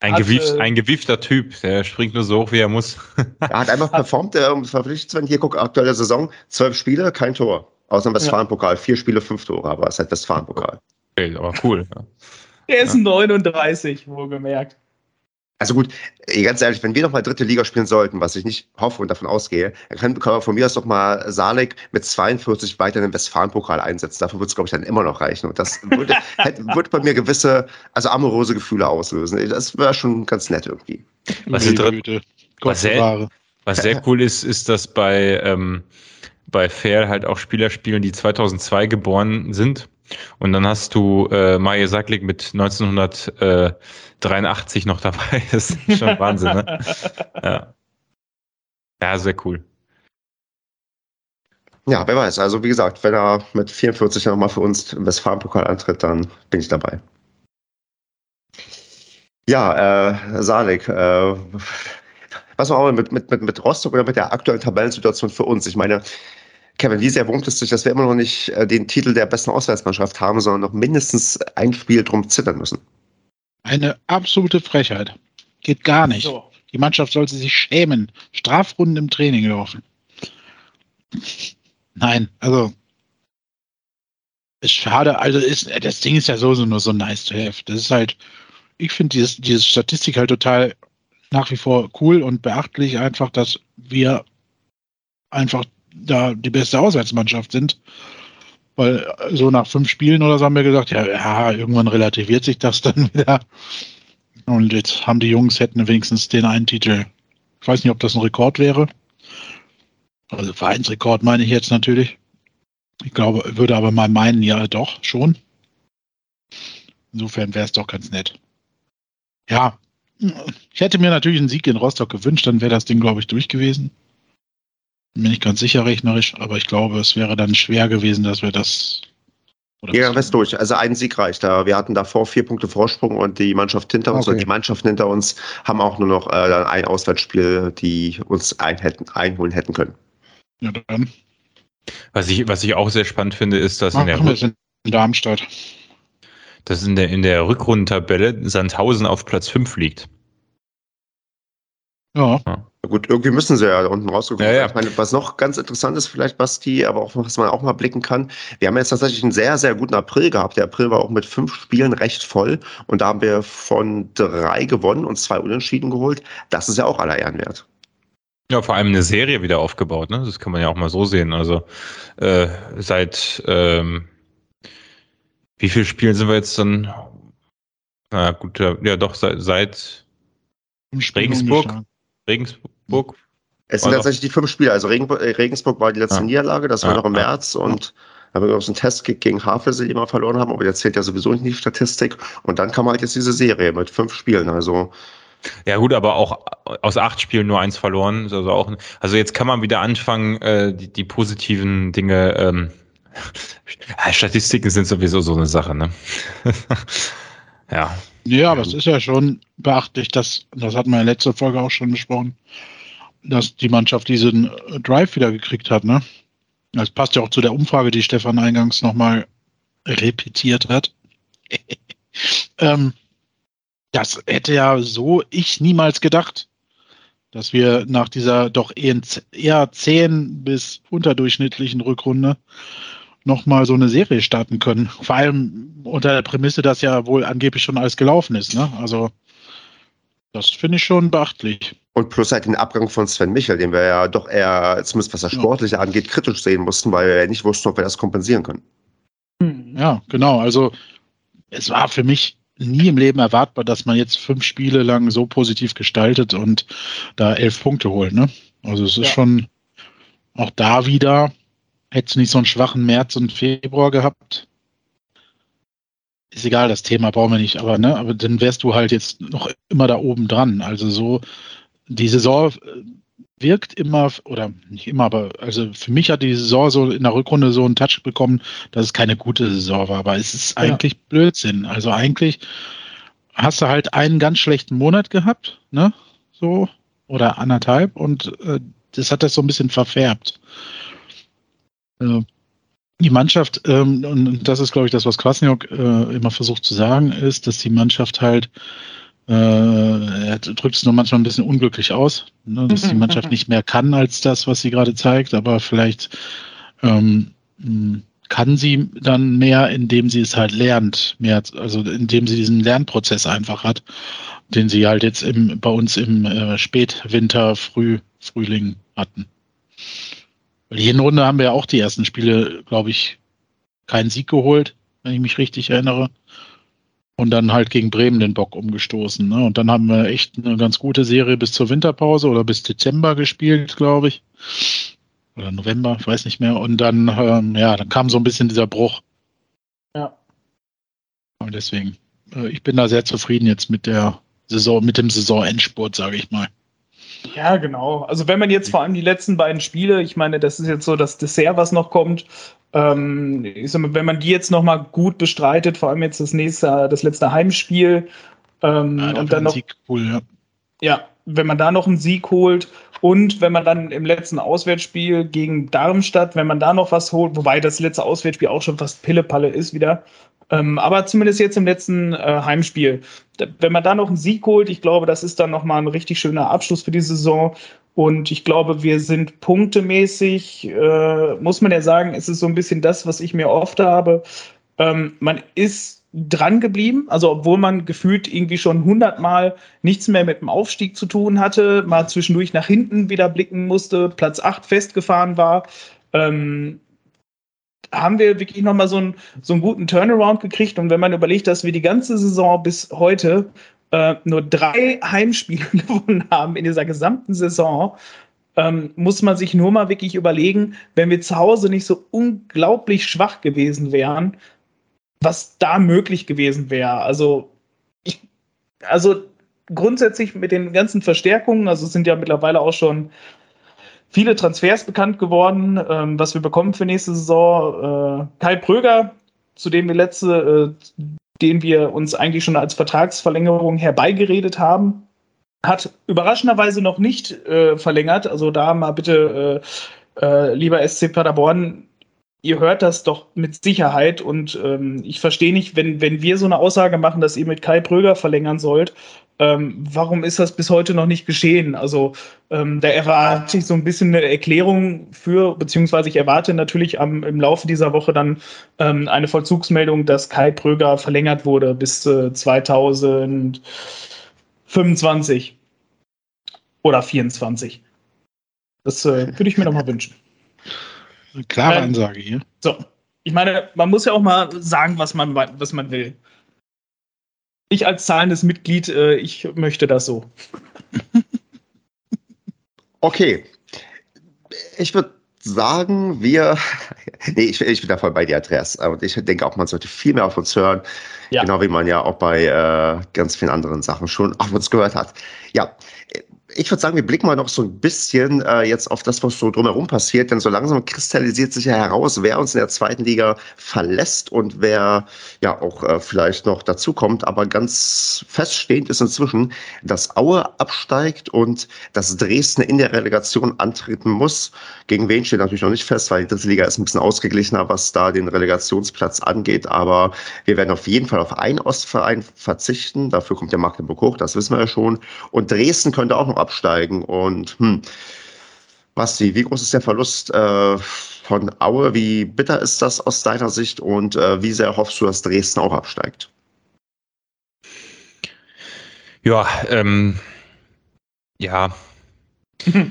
Ein, hat, gewieft, äh, ein gewiefter Typ, der springt nur so hoch, wie er muss. er hat einfach performt, der um verpflichtet zu werden. Hier guck, aktuelle Saison, zwölf Spiele, kein Tor. Außer im Westfalenpokal, vier Spiele, fünf Tore, aber es ist halt Westfalenpokal. Okay, aber cool. Der ist ja. 39, wohlgemerkt. Also gut, ganz ehrlich, wenn wir noch mal dritte Liga spielen sollten, was ich nicht hoffe und davon ausgehe, dann können, können wir von mir aus doch mal Salek mit 42 weiter in den Westfalen-Pokal einsetzen. Dafür wird es, glaube ich, dann immer noch reichen. Und das würde, hätte, würde bei mir gewisse, also amorose Gefühle auslösen. Das wäre schon ganz nett irgendwie. Was, was, sehr, was sehr cool ist, ist, dass bei, ähm, bei Fair halt auch Spieler spielen, die 2002 geboren sind. Und dann hast du äh, Maje Sacklik mit 1983 noch dabei. Das ist schon Wahnsinn, ne? Ja. ja, sehr cool. Ja, wer weiß. Also wie gesagt, wenn er mit 44 nochmal für uns im Westfalen-Pokal antritt, dann bin ich dabei. Ja, äh, Salik, äh, was machen wir mit, mit, mit, mit Rostock oder mit der aktuellen Tabellensituation für uns? Ich meine, Kevin, wie sehr wundert es dich, dass wir immer noch nicht äh, den Titel der besten Auswärtsmannschaft haben, sondern noch mindestens ein Spiel drum zittern müssen? Eine absolute Frechheit. Geht gar nicht. So. Die Mannschaft sollte sich schämen. Strafrunden im Training laufen. Nein, also ist schade. Also ist, das Ding ist ja sowieso nur so nice to have. Das ist halt, ich finde dieses, diese Statistik halt total nach wie vor cool und beachtlich, einfach, dass wir einfach da die beste Auswärtsmannschaft sind. Weil so nach fünf Spielen oder so haben wir gesagt, ja, ja, irgendwann relativiert sich das dann wieder. Und jetzt haben die Jungs hätten wenigstens den einen Titel. Ich weiß nicht, ob das ein Rekord wäre. Also Vereinsrekord meine ich jetzt natürlich. Ich glaube, würde aber mal meinen, ja doch, schon. Insofern wäre es doch ganz nett. Ja, ich hätte mir natürlich einen Sieg in Rostock gewünscht, dann wäre das Ding, glaube ich, durch gewesen. Bin mir nicht ganz sicher rechnerisch, aber ich glaube, es wäre dann schwer gewesen, dass wir das. Ja, West durch. Also ein Sieg reicht. Wir hatten davor vier Punkte Vorsprung und die Mannschaft hinter uns okay. und die Mannschaften hinter uns haben auch nur noch äh, ein Auswärtsspiel, die uns ein hätten, einholen hätten können. Ja, dann. Was ich, was ich auch sehr spannend finde, ist, dass Ach, in der wir sind in Darmstadt. Dass in der, in der Rückrundentabelle Sandhausen auf Platz 5 liegt. Ja. ja. Gut, irgendwie müssen sie ja da unten rausgekommen. Ja, ja. Ich meine, was noch ganz interessant ist, vielleicht, Basti, aber auch was man auch mal blicken kann. Wir haben jetzt tatsächlich einen sehr, sehr guten April gehabt. Der April war auch mit fünf Spielen recht voll und da haben wir von drei gewonnen und zwei Unentschieden geholt. Das ist ja auch aller Ehren wert. Ja, vor allem eine Serie wieder aufgebaut, ne? Das kann man ja auch mal so sehen. Also äh, seit ähm, wie viele Spielen sind wir jetzt dann? Na gut, ja, doch seit, seit Regensburg. Regensburg? Es sind tatsächlich die fünf Spiele. Also äh, Regensburg war die letzte ja. Niederlage, das war ja, noch im März und haben wir uns einen Test gegen Havelse immer verloren haben, aber der zählt ja sowieso nicht in die Statistik. Und dann kam halt jetzt diese Serie mit fünf Spielen. Also ja gut, aber auch aus acht Spielen nur eins verloren. Also auch, also jetzt kann man wieder anfangen, äh, die, die positiven Dinge. Ähm, Statistiken sind sowieso so eine Sache, ne? ja. Ja, aber es ist ja schon beachtlich, dass, das hatten wir in der letzten Folge auch schon besprochen, dass die Mannschaft diesen Drive wieder gekriegt hat, ne? Das passt ja auch zu der Umfrage, die Stefan eingangs nochmal repetiert hat. ähm, das hätte ja so ich niemals gedacht, dass wir nach dieser doch eher zehn bis unterdurchschnittlichen Rückrunde nochmal so eine Serie starten können. Vor allem unter der Prämisse, dass ja wohl angeblich schon alles gelaufen ist. Ne? Also das finde ich schon beachtlich. Und plus halt den Abgang von Sven Michel, den wir ja doch eher, zumindest was das Sportliche ja. angeht, kritisch sehen mussten, weil wir ja nicht wussten, ob wir das kompensieren können. Hm, ja, genau. Also es war für mich nie im Leben erwartbar, dass man jetzt fünf Spiele lang so positiv gestaltet und da elf Punkte holt. Ne? Also es ist ja. schon auch da wieder Hättest du nicht so einen schwachen März und Februar gehabt? Ist egal, das Thema brauchen wir nicht, aber ne, aber dann wärst du halt jetzt noch immer da oben dran. Also so, die Saison äh, wirkt immer, oder nicht immer, aber also für mich hat die Saison so in der Rückrunde so einen Touch bekommen, dass es keine gute Saison war. Aber es ist eigentlich ja. Blödsinn. Also eigentlich hast du halt einen ganz schlechten Monat gehabt, ne? So, oder anderthalb und äh, das hat das so ein bisschen verfärbt. Äh, die Mannschaft, ähm, und das ist, glaube ich, das, was Kwasniok äh, immer versucht zu sagen, ist, dass die Mannschaft halt, er drückt es nur manchmal ein bisschen unglücklich aus, ne, dass die Mannschaft nicht mehr kann als das, was sie gerade zeigt, aber vielleicht ähm, kann sie dann mehr, indem sie es halt lernt, mehr, also indem sie diesen Lernprozess einfach hat. den sie halt jetzt im, bei uns im äh, Spätwinter, Früh, Frühling hatten. Weil die Hinrunde haben wir ja auch die ersten Spiele, glaube ich, keinen Sieg geholt, wenn ich mich richtig erinnere. Und dann halt gegen Bremen den Bock umgestoßen. Ne? Und dann haben wir echt eine ganz gute Serie bis zur Winterpause oder bis Dezember gespielt, glaube ich. Oder November, ich weiß nicht mehr. Und dann, ähm, ja, dann kam so ein bisschen dieser Bruch. Ja. Und deswegen, äh, ich bin da sehr zufrieden jetzt mit der Saison, mit dem Saisonendspurt, sage ich mal. Ja, genau. Also wenn man jetzt vor allem die letzten beiden Spiele, ich meine, das ist jetzt so das Dessert, was noch kommt, ähm, ich sag mal, wenn man die jetzt noch mal gut bestreitet, vor allem jetzt das nächste, das letzte Heimspiel ähm, ja, und dann noch Sieg cool, ja. ja, wenn man da noch einen Sieg holt und wenn man dann im letzten Auswärtsspiel gegen Darmstadt, wenn man da noch was holt, wobei das letzte Auswärtsspiel auch schon fast Pillepalle ist wieder, ähm, aber zumindest jetzt im letzten äh, Heimspiel, wenn man da noch einen Sieg holt, ich glaube, das ist dann noch mal ein richtig schöner Abschluss für die Saison. Und ich glaube, wir sind punktemäßig, äh, muss man ja sagen, es ist so ein bisschen das, was ich mir oft habe. Ähm, man ist dran geblieben, also obwohl man gefühlt irgendwie schon hundertmal nichts mehr mit dem Aufstieg zu tun hatte, mal zwischendurch nach hinten wieder blicken musste, Platz 8 festgefahren war, ähm, haben wir wirklich nochmal so, ein, so einen guten Turnaround gekriegt. Und wenn man überlegt, dass wir die ganze Saison bis heute äh, nur drei Heimspiele gewonnen haben in dieser gesamten Saison, ähm, muss man sich nur mal wirklich überlegen, wenn wir zu Hause nicht so unglaublich schwach gewesen wären, was da möglich gewesen wäre. Also, ich, also grundsätzlich mit den ganzen Verstärkungen, also es sind ja mittlerweile auch schon viele Transfers bekannt geworden, ähm, was wir bekommen für nächste Saison. Äh, Kai Pröger, zu dem wir letzte, äh, den wir uns eigentlich schon als Vertragsverlängerung herbeigeredet haben, hat überraschenderweise noch nicht äh, verlängert. Also da mal bitte, äh, äh, lieber SC Paderborn, ihr hört das doch mit Sicherheit und ähm, ich verstehe nicht, wenn, wenn wir so eine Aussage machen, dass ihr mit Kai Pröger verlängern sollt, ähm, warum ist das bis heute noch nicht geschehen? Also ähm, da erwarte ich so ein bisschen eine Erklärung für, beziehungsweise ich erwarte natürlich am, im Laufe dieser Woche dann ähm, eine Vollzugsmeldung, dass Kai Pröger verlängert wurde bis äh, 2025 oder 24. Das äh, würde ich mir noch mal wünschen. Eine klare ähm, Ansage hier. So, ich meine, man muss ja auch mal sagen, was man, was man will ich als zahlendes Mitglied, äh, ich möchte das so. Okay. Ich würde sagen, wir. Nee, ich, ich, bin da voll bei dir, Andreas. Und ich denke auch, man sollte viel mehr auf uns hören. Ja. Genau wie man ja auch bei äh, ganz vielen anderen Sachen schon auf uns gehört hat. Ja, ich würde sagen, wir blicken mal noch so ein bisschen äh, jetzt auf das, was so drumherum passiert, denn so langsam kristallisiert sich ja heraus, wer uns in der zweiten Liga verlässt und wer ja auch äh, vielleicht noch dazukommt. Aber ganz feststehend ist inzwischen, dass Aue absteigt und dass Dresden in der Relegation antreten muss. Gegen wen steht natürlich noch nicht fest, weil die dritte Liga ist ein bisschen ausgeglichener, was da den Relegationsplatz angeht. Aber wir werden auf jeden Fall auf einen Ostverein verzichten. Dafür kommt der Magdeburg hoch, das wissen wir ja schon. Und Dresden könnte auch noch absteigen. Und hm, Basti, wie groß ist der Verlust äh, von Aue? Wie bitter ist das aus deiner Sicht? Und äh, wie sehr hoffst du, dass Dresden auch absteigt? Ja, ähm, ja.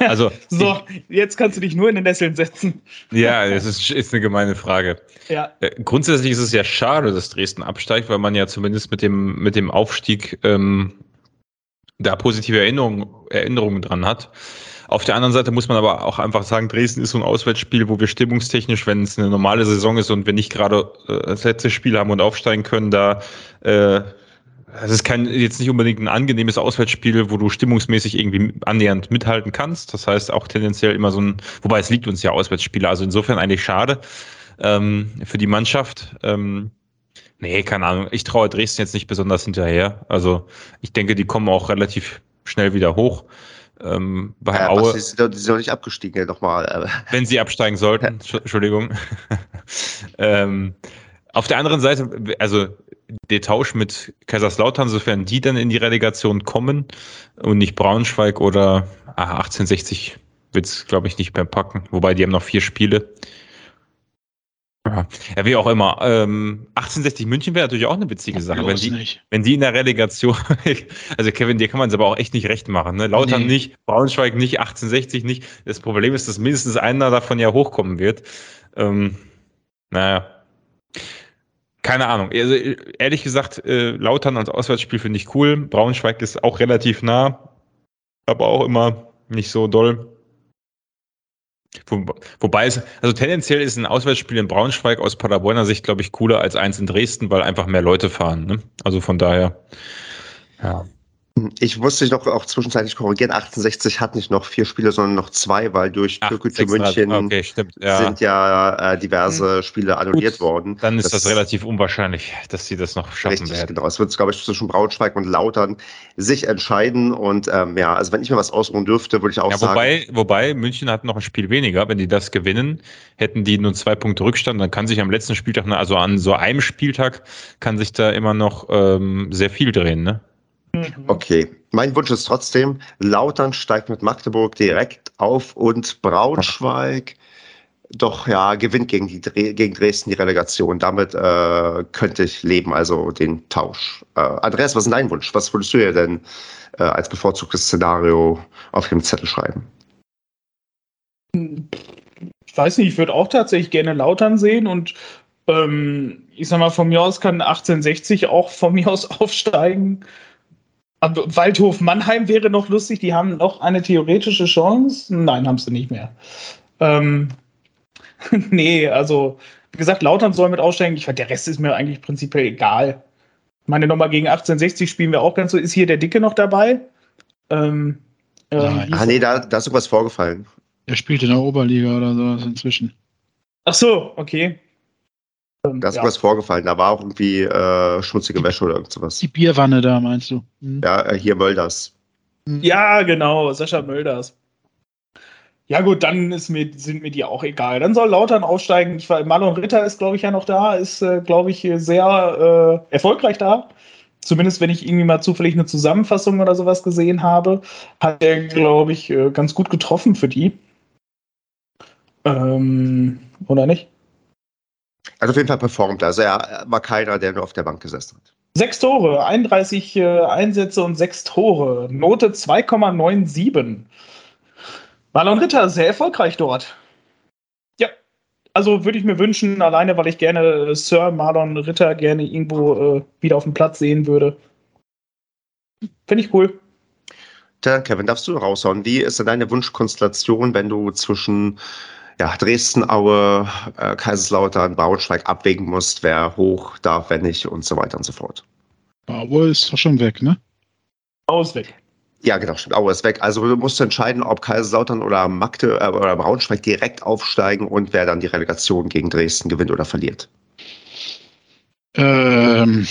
also so, jetzt kannst du dich nur in den Nesseln setzen. ja, das ist, ist eine gemeine Frage. Ja. Äh, grundsätzlich ist es ja schade, dass Dresden absteigt, weil man ja zumindest mit dem, mit dem Aufstieg ähm, da positive Erinnerungen, Erinnerungen dran hat. Auf der anderen Seite muss man aber auch einfach sagen, Dresden ist so ein Auswärtsspiel, wo wir stimmungstechnisch, wenn es eine normale Saison ist und wir nicht gerade äh, das letzte Spiel haben und aufsteigen können, da äh, es ist kein jetzt nicht unbedingt ein angenehmes Auswärtsspiel, wo du stimmungsmäßig irgendwie annähernd mithalten kannst. Das heißt auch tendenziell immer so ein, wobei es liegt uns ja Auswärtsspiele, also insofern eigentlich schade ähm, für die Mannschaft. Ähm, Nee, keine Ahnung. Ich traue Dresden jetzt nicht besonders hinterher. Also ich denke, die kommen auch relativ schnell wieder hoch. Ähm, bei ja, Aue. Die sind, noch nicht abgestiegen, ja, nochmal. Wenn sie absteigen sollten, Entschuldigung. ähm, auf der anderen Seite, also der Tausch mit Kaiserslautern, sofern die dann in die Relegation kommen und nicht Braunschweig oder ah, 1860 wird es, glaube ich, nicht mehr packen. Wobei die haben noch vier Spiele. Ja, ja wie auch immer. Ähm, 1860 München wäre natürlich auch eine witzige Sache, wenn die, wenn die in der Relegation, also Kevin, dir kann man es aber auch echt nicht recht machen. Ne? Lautern nee. nicht, Braunschweig nicht, 1860 nicht. Das Problem ist, dass mindestens einer davon ja hochkommen wird. Ähm, naja. Keine Ahnung. Also, ehrlich gesagt, äh, Lautern als Auswärtsspiel finde ich cool. Braunschweig ist auch relativ nah, aber auch immer nicht so doll. Wo, wobei es, also tendenziell ist ein Auswärtsspiel in Braunschweig aus Paderborner Sicht, glaube ich, cooler als eins in Dresden, weil einfach mehr Leute fahren. Ne? Also von daher, ja. Ich musste dich noch auch zwischenzeitlich korrigieren. 1860 hat nicht noch vier Spiele, sondern noch zwei, weil durch Türkgücü München okay, ja. sind ja äh, diverse hm. Spiele annulliert Gut, worden. Dann ist das, das, relativ unwahrscheinlich, dass sie das noch schaffen richtig, werden. Genau, es wird, glaube ich, zwischen Braunschweig und Lautern sich entscheiden. Und ähm, ja, also wenn ich mir was ausruhen dürfte, würde ich auch ja, sagen. Wobei, wobei München hat noch ein Spiel weniger. Wenn die das gewinnen, hätten die nur zwei Punkte Rückstand. Dann kann sich am letzten Spieltag, also an so einem Spieltag, kann sich da immer noch ähm, sehr viel drehen. Ne? Mhm. Okay, mein Wunsch ist trotzdem, Lautern steigt mit Magdeburg direkt auf und Braunschweig doch ja gewinnt gegen, die, gegen Dresden die Relegation. Damit äh, könnte ich leben, also den Tausch. Äh, Andreas, was ist dein Wunsch? Was würdest du dir denn äh, als bevorzugtes Szenario auf dem Zettel schreiben? Ich weiß nicht, ich würde auch tatsächlich gerne Lautern sehen und ähm, ich sag mal, von mir aus kann 1860 auch von mir aus aufsteigen. Aber Waldhof Mannheim wäre noch lustig, die haben noch eine theoretische Chance. Nein, haben sie nicht mehr. Ähm, nee, also, wie gesagt, Lautern soll mit aussteigen. Ich der Rest ist mir eigentlich prinzipiell egal. Ich meine, nochmal gegen 1860 spielen wir auch ganz so. Ist hier der Dicke noch dabei? Ähm, ähm, ah, nee, da, da ist irgendwas vorgefallen. Er spielt in der Oberliga oder sowas inzwischen. Ach so, okay. Ähm, da ist ja. was vorgefallen. Da war auch irgendwie äh, schmutzige Wäsche oder irgendwas. Die Bierwanne da, meinst du? Mhm. Ja, äh, hier Mölders. Mhm. Ja, genau, Sascha Mölders. Ja, gut, dann mir, sind mir die auch egal. Dann soll Lautern aufsteigen. Ich war, Marlon Ritter ist, glaube ich, ja noch da, ist, äh, glaube ich, sehr äh, erfolgreich da. Zumindest, wenn ich irgendwie mal zufällig eine Zusammenfassung oder sowas gesehen habe, hat er, glaube ich, äh, ganz gut getroffen für die. Ähm, oder nicht? Also auf jeden Fall performt. Also er war keiner, der nur auf der Bank gesessen hat. Sechs Tore, 31 äh, Einsätze und sechs Tore. Note 2,97. Marlon Ritter, sehr erfolgreich dort. Ja, also würde ich mir wünschen, alleine weil ich gerne Sir Marlon Ritter gerne irgendwo äh, wieder auf dem Platz sehen würde. Finde ich cool. Dann, Kevin, darfst du raushauen. Wie ist denn deine Wunschkonstellation, wenn du zwischen ja, Dresden, Aue, äh, Kaiserslautern, Braunschweig abwägen musst, wer hoch darf, wer nicht und so weiter und so fort. Aue ist doch schon weg, ne? Aue ist weg. Ja, genau, stimmt. Aue ist weg. Also du musst entscheiden, ob Kaiserslautern oder Magde äh, oder Braunschweig direkt aufsteigen und wer dann die Relegation gegen Dresden gewinnt oder verliert. Ähm.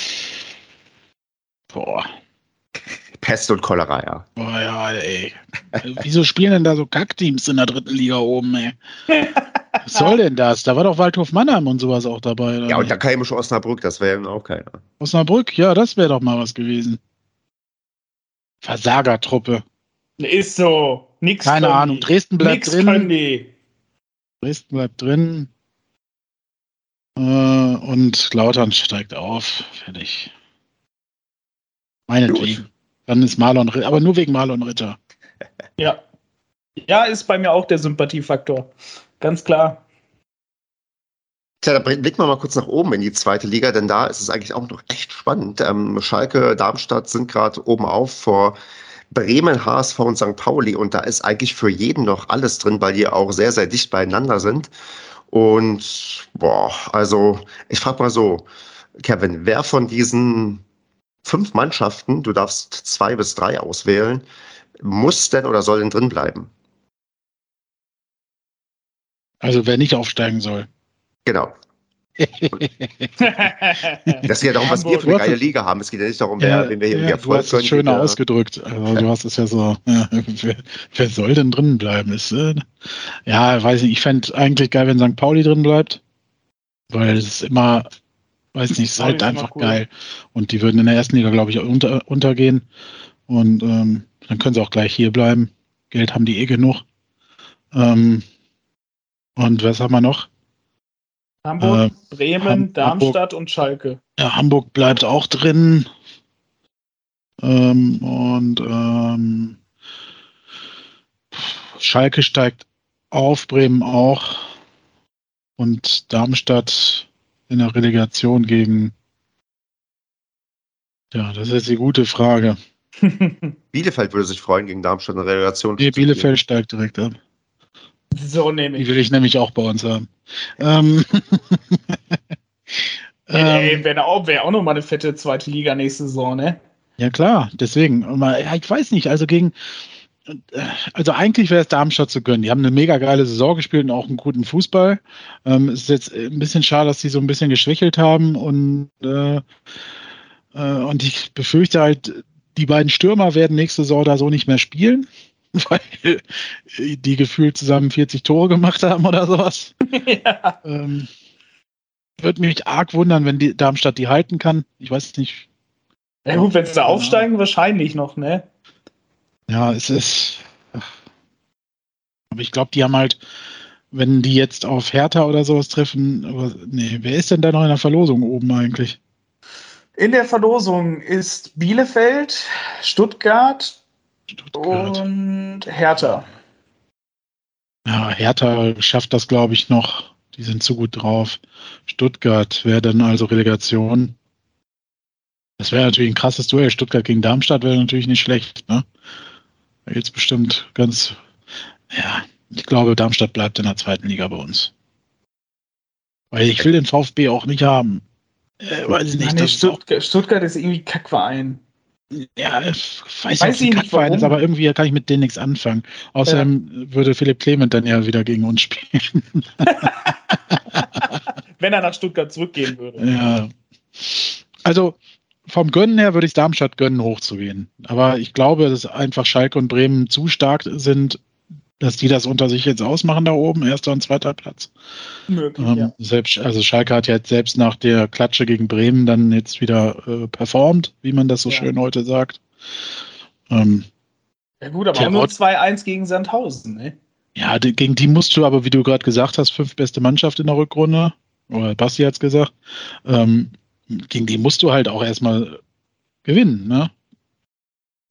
Boah. Pest und Cholera, ja. Boah, ja, ey. Wieso spielen denn da so Kackteams in der dritten Liga oben, ey? Was soll denn das? Da war doch Waldhof Mannheim und sowas auch dabei. Ja, und da kam schon Osnabrück, das wäre eben auch keiner. Osnabrück, ja, das wäre doch mal was gewesen. Versagertruppe. Ist so. Nix Keine Ahnung. Dresden bleibt Nix drin. Dresden bleibt drin. Äh, und Lautern steigt auf. Fertig. Meinetwegen. Dann ist Marlon Ritter, aber nur wegen Marlon Ritter. Ja. Ja, ist bei mir auch der Sympathiefaktor. Ganz klar. Tja, da blicken wir mal kurz nach oben in die zweite Liga, denn da ist es eigentlich auch noch echt spannend. Ähm, Schalke, Darmstadt sind gerade oben auf vor Bremen, HSV und St. Pauli und da ist eigentlich für jeden noch alles drin, weil die auch sehr, sehr dicht beieinander sind. Und boah, also ich frage mal so, Kevin, wer von diesen fünf Mannschaften, du darfst zwei bis drei auswählen, muss denn oder soll denn drin bleiben? Also wer nicht aufsteigen soll. Genau. das geht ja darum, was wir für eine geile Liga haben. Es geht ja nicht darum, wer, ja, wen wir hier ja, Erfolg Du hast es schöner ausgedrückt. Also du hast es ja so, ja, wer, wer, soll denn drin bleiben? Ist, äh, ja, weiß nicht, ich fände eigentlich geil, wenn St. Pauli drin bleibt. Weil es ist immer Weiß nicht, ist halt einfach cool. geil. Und die würden in der ersten Liga, glaube ich, unter, untergehen. Und ähm, dann können sie auch gleich hier bleiben. Geld haben die eh genug. Ähm, und was haben wir noch? Hamburg, äh, Bremen, Ham Darmstadt Hamburg, und Schalke. Ja, Hamburg bleibt auch drin. Ähm, und ähm, Schalke steigt auf, Bremen auch. Und Darmstadt in der Relegation gegen. Ja, das ist jetzt die gute Frage. Bielefeld würde sich freuen gegen Darmstadt in der Relegation. Nee, Bielefeld steigt direkt ab. So nehme ich. Die will ich nämlich auch bei uns haben. Ähm, ähm, wäre auch, wär auch nochmal eine fette zweite Liga nächste Saison, ne? Ja, klar, deswegen. Ich weiß nicht, also gegen. Also eigentlich wäre es Darmstadt zu gönnen. Die haben eine mega geile Saison gespielt und auch einen guten Fußball. Ähm, es ist jetzt ein bisschen schade, dass sie so ein bisschen geschwächelt haben und, äh, äh, und ich befürchte halt, die beiden Stürmer werden nächste Saison da so nicht mehr spielen. weil die gefühlt zusammen 40 Tore gemacht haben oder sowas. ja. Ähm, Würde mich arg wundern, wenn die Darmstadt die halten kann. Ich weiß nicht. Ja gut, wenn sie da aufsteigen, wahrscheinlich noch, ne? Ja, es ist. Aber ich glaube, die haben halt, wenn die jetzt auf Hertha oder sowas treffen, aber nee, wer ist denn da noch in der Verlosung oben eigentlich? In der Verlosung ist Bielefeld, Stuttgart, Stuttgart. Und Hertha. Ja, Hertha schafft das, glaube ich, noch. Die sind zu gut drauf. Stuttgart wäre dann also Relegation. Das wäre natürlich ein krasses Duell. Stuttgart gegen Darmstadt wäre natürlich nicht schlecht. Ne? Da geht's bestimmt ganz. Ja, ich glaube, Darmstadt bleibt in der zweiten Liga bei uns. Weil ich will den VfB auch nicht haben. Äh, weiß ich nicht. Nein, Stuttgart, Stuttgart ist irgendwie Kackverein. Ja, ich weiß, weiß nicht, nicht warum. ist, aber irgendwie kann ich mit denen nichts anfangen. Außerdem ja. würde Philipp Clement dann ja wieder gegen uns spielen. Wenn er nach Stuttgart zurückgehen würde. Ja. Also vom Gönnen her würde ich Darmstadt gönnen, hochzugehen. Aber ich glaube, dass einfach Schalke und Bremen zu stark sind, dass die das unter sich jetzt ausmachen da oben, erster und zweiter Platz. Möglich, ähm, ja. Selbst, also Schalke hat ja jetzt selbst nach der Klatsche gegen Bremen dann jetzt wieder äh, performt, wie man das so ja. schön heute sagt. Ähm, ja gut, aber auch nur 2-1 gegen Sandhausen, ne? Ja, die, gegen die musst du aber, wie du gerade gesagt hast, fünf beste Mannschaft in der Rückrunde. Oder Basti hat es gesagt. Ähm, gegen die musst du halt auch erstmal gewinnen, ne?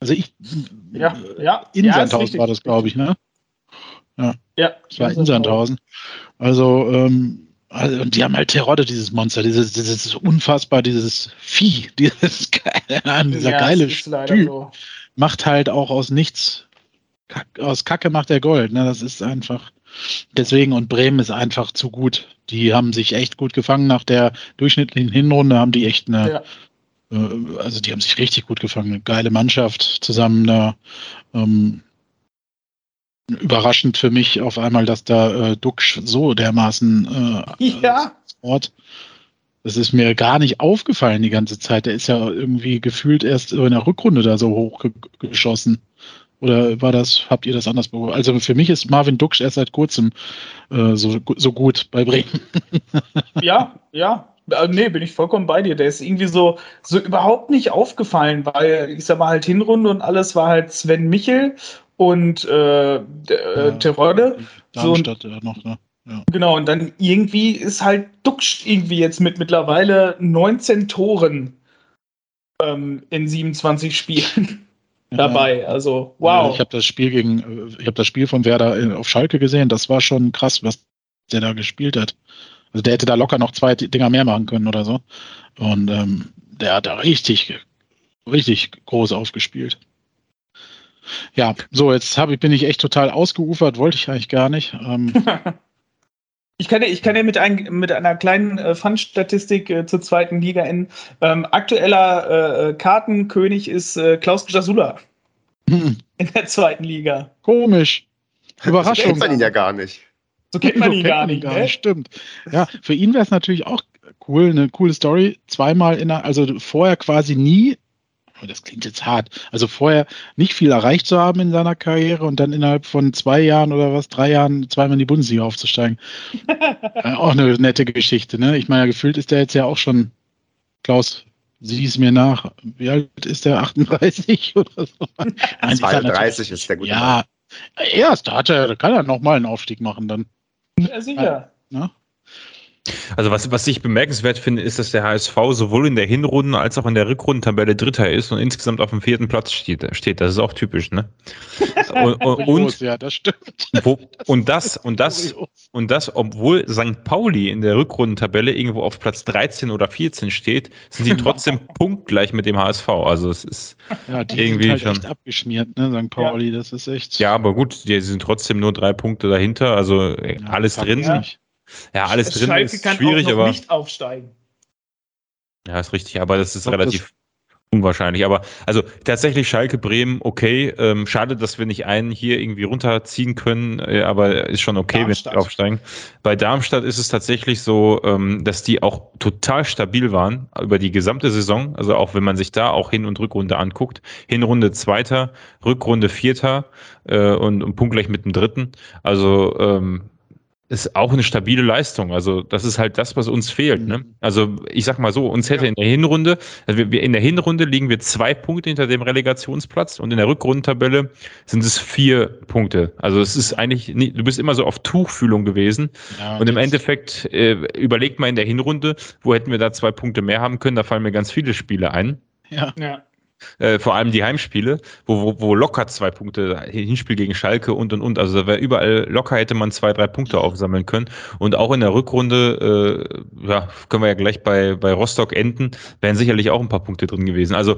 Also ich, ja, ja, in ja, Sandhausen war das, glaube ich, ne? Ja. Ja. Das war in Sandhausen. Also, ähm, also, und die haben halt Terodde, dieses Monster, dieses, dieses unfassbar, dieses Vieh, dieses geile, dieser ja, geile Typ. So. Macht halt auch aus nichts, aus Kacke macht er Gold. Ne? Das ist einfach, deswegen, und Bremen ist einfach zu gut. Die haben sich echt gut gefangen nach der durchschnittlichen Hinrunde, haben die echt eine, ja. äh, also die haben sich richtig gut gefangen. Eine geile Mannschaft zusammen da. Ähm, überraschend für mich auf einmal, dass da äh, Duxch so dermaßen äh, ja. Ort. Das ist mir gar nicht aufgefallen die ganze Zeit. Der ist ja irgendwie gefühlt erst in der Rückrunde da so hochgeschossen. Oder war das, habt ihr das anders beobachtet? Also für mich ist Marvin Duxch erst seit kurzem äh, so, so gut bei Bremen. ja, ja. Äh, nee, bin ich vollkommen bei dir. Der ist irgendwie so, so überhaupt nicht aufgefallen, weil ich sag mal halt Hinrunde und alles war halt Sven Michel und äh, ja, Terodde. Darmstadt so, ja noch, ne? Ja. Genau, und dann irgendwie ist halt Duxch irgendwie jetzt mit mittlerweile 19 Toren ähm, in 27 Spielen. Dabei. Also, wow. ich habe das Spiel gegen, ich habe das Spiel von Werder auf Schalke gesehen. Das war schon krass, was der da gespielt hat. Also der hätte da locker noch zwei Dinger mehr machen können oder so. Und ähm, der hat da richtig, richtig groß aufgespielt. Ja, so, jetzt hab ich, bin ich echt total ausgeufert, wollte ich eigentlich gar nicht. Ähm, ich kann, ich kann ja mit, ein, mit einer kleinen äh, Fun-Statistik äh, zur zweiten Liga enden. Ähm, aktueller äh, Kartenkönig ist äh, Klaus Jasula hm. in der zweiten Liga. Komisch. Überraschung. So kennt man ihn ja gar nicht. So kennt man so ihn kennt gar, man nicht, gar nicht. Stimmt. Ja, für ihn wäre es natürlich auch cool, eine coole Story. Zweimal in der, also vorher quasi nie das klingt jetzt hart, also vorher nicht viel erreicht zu haben in seiner Karriere und dann innerhalb von zwei Jahren oder was, drei Jahren zweimal in die Bundesliga aufzusteigen. äh, auch eine nette Geschichte, ne? Ich meine, gefühlt ist der jetzt ja auch schon, Klaus, sieh es mir nach, wie alt ist der? 38 oder so? Nein, 32 ist, ist der gute Ja, Mann. erst hat er, kann er nochmal einen Aufstieg machen dann. Ja, sicher. Ja, ne? Also was, was ich bemerkenswert finde, ist, dass der HSV sowohl in der Hinrunde als auch in der Rückrundentabelle Dritter ist und insgesamt auf dem vierten Platz steht. steht. Das ist auch typisch, ne? Und, und, und ja, das stimmt. Wo, und das, und das, und das, obwohl St. Pauli in der Rückrundentabelle irgendwo auf Platz 13 oder 14 steht, sind sie trotzdem punktgleich mit dem HSV. Also es ist ja, die irgendwie sind halt schon echt abgeschmiert, ne? St. Pauli, ja. das ist echt. Ja, aber gut, die sind trotzdem nur drei Punkte dahinter, also ja, alles drin. Ja. Ja, alles drin Schalke ist kann schwierig, auch noch aber nicht aufsteigen. Ja, ist richtig, aber das ist glaub, relativ das unwahrscheinlich. Aber also tatsächlich Schalke Bremen, okay. Ähm, schade, dass wir nicht einen hier irgendwie runterziehen können, äh, aber ist schon okay, Darmstadt. wenn wir aufsteigen. Bei Darmstadt ist es tatsächlich so, ähm, dass die auch total stabil waren über die gesamte Saison. Also auch wenn man sich da auch Hin- und Rückrunde anguckt. Hinrunde Zweiter, Rückrunde Vierter äh, und, und punktgleich mit dem Dritten. Also ähm, ist auch eine stabile Leistung. Also das ist halt das, was uns fehlt. Ne? Mhm. Also ich sag mal so, uns hätte ja. in der Hinrunde, also wir, in der Hinrunde liegen wir zwei Punkte hinter dem Relegationsplatz und in der Rückrundentabelle sind es vier Punkte. Also es ist eigentlich, nie, du bist immer so auf Tuchfühlung gewesen ja, und im Endeffekt äh, überlegt mal in der Hinrunde, wo hätten wir da zwei Punkte mehr haben können. Da fallen mir ganz viele Spiele ein. Ja. ja. Äh, vor allem die Heimspiele, wo, wo, wo locker zwei Punkte, Hinspiel gegen Schalke und und und. Also da wäre überall locker hätte man zwei, drei Punkte aufsammeln können. Und auch in der Rückrunde, äh, ja, können wir ja gleich bei, bei Rostock enden, wären sicherlich auch ein paar Punkte drin gewesen. Also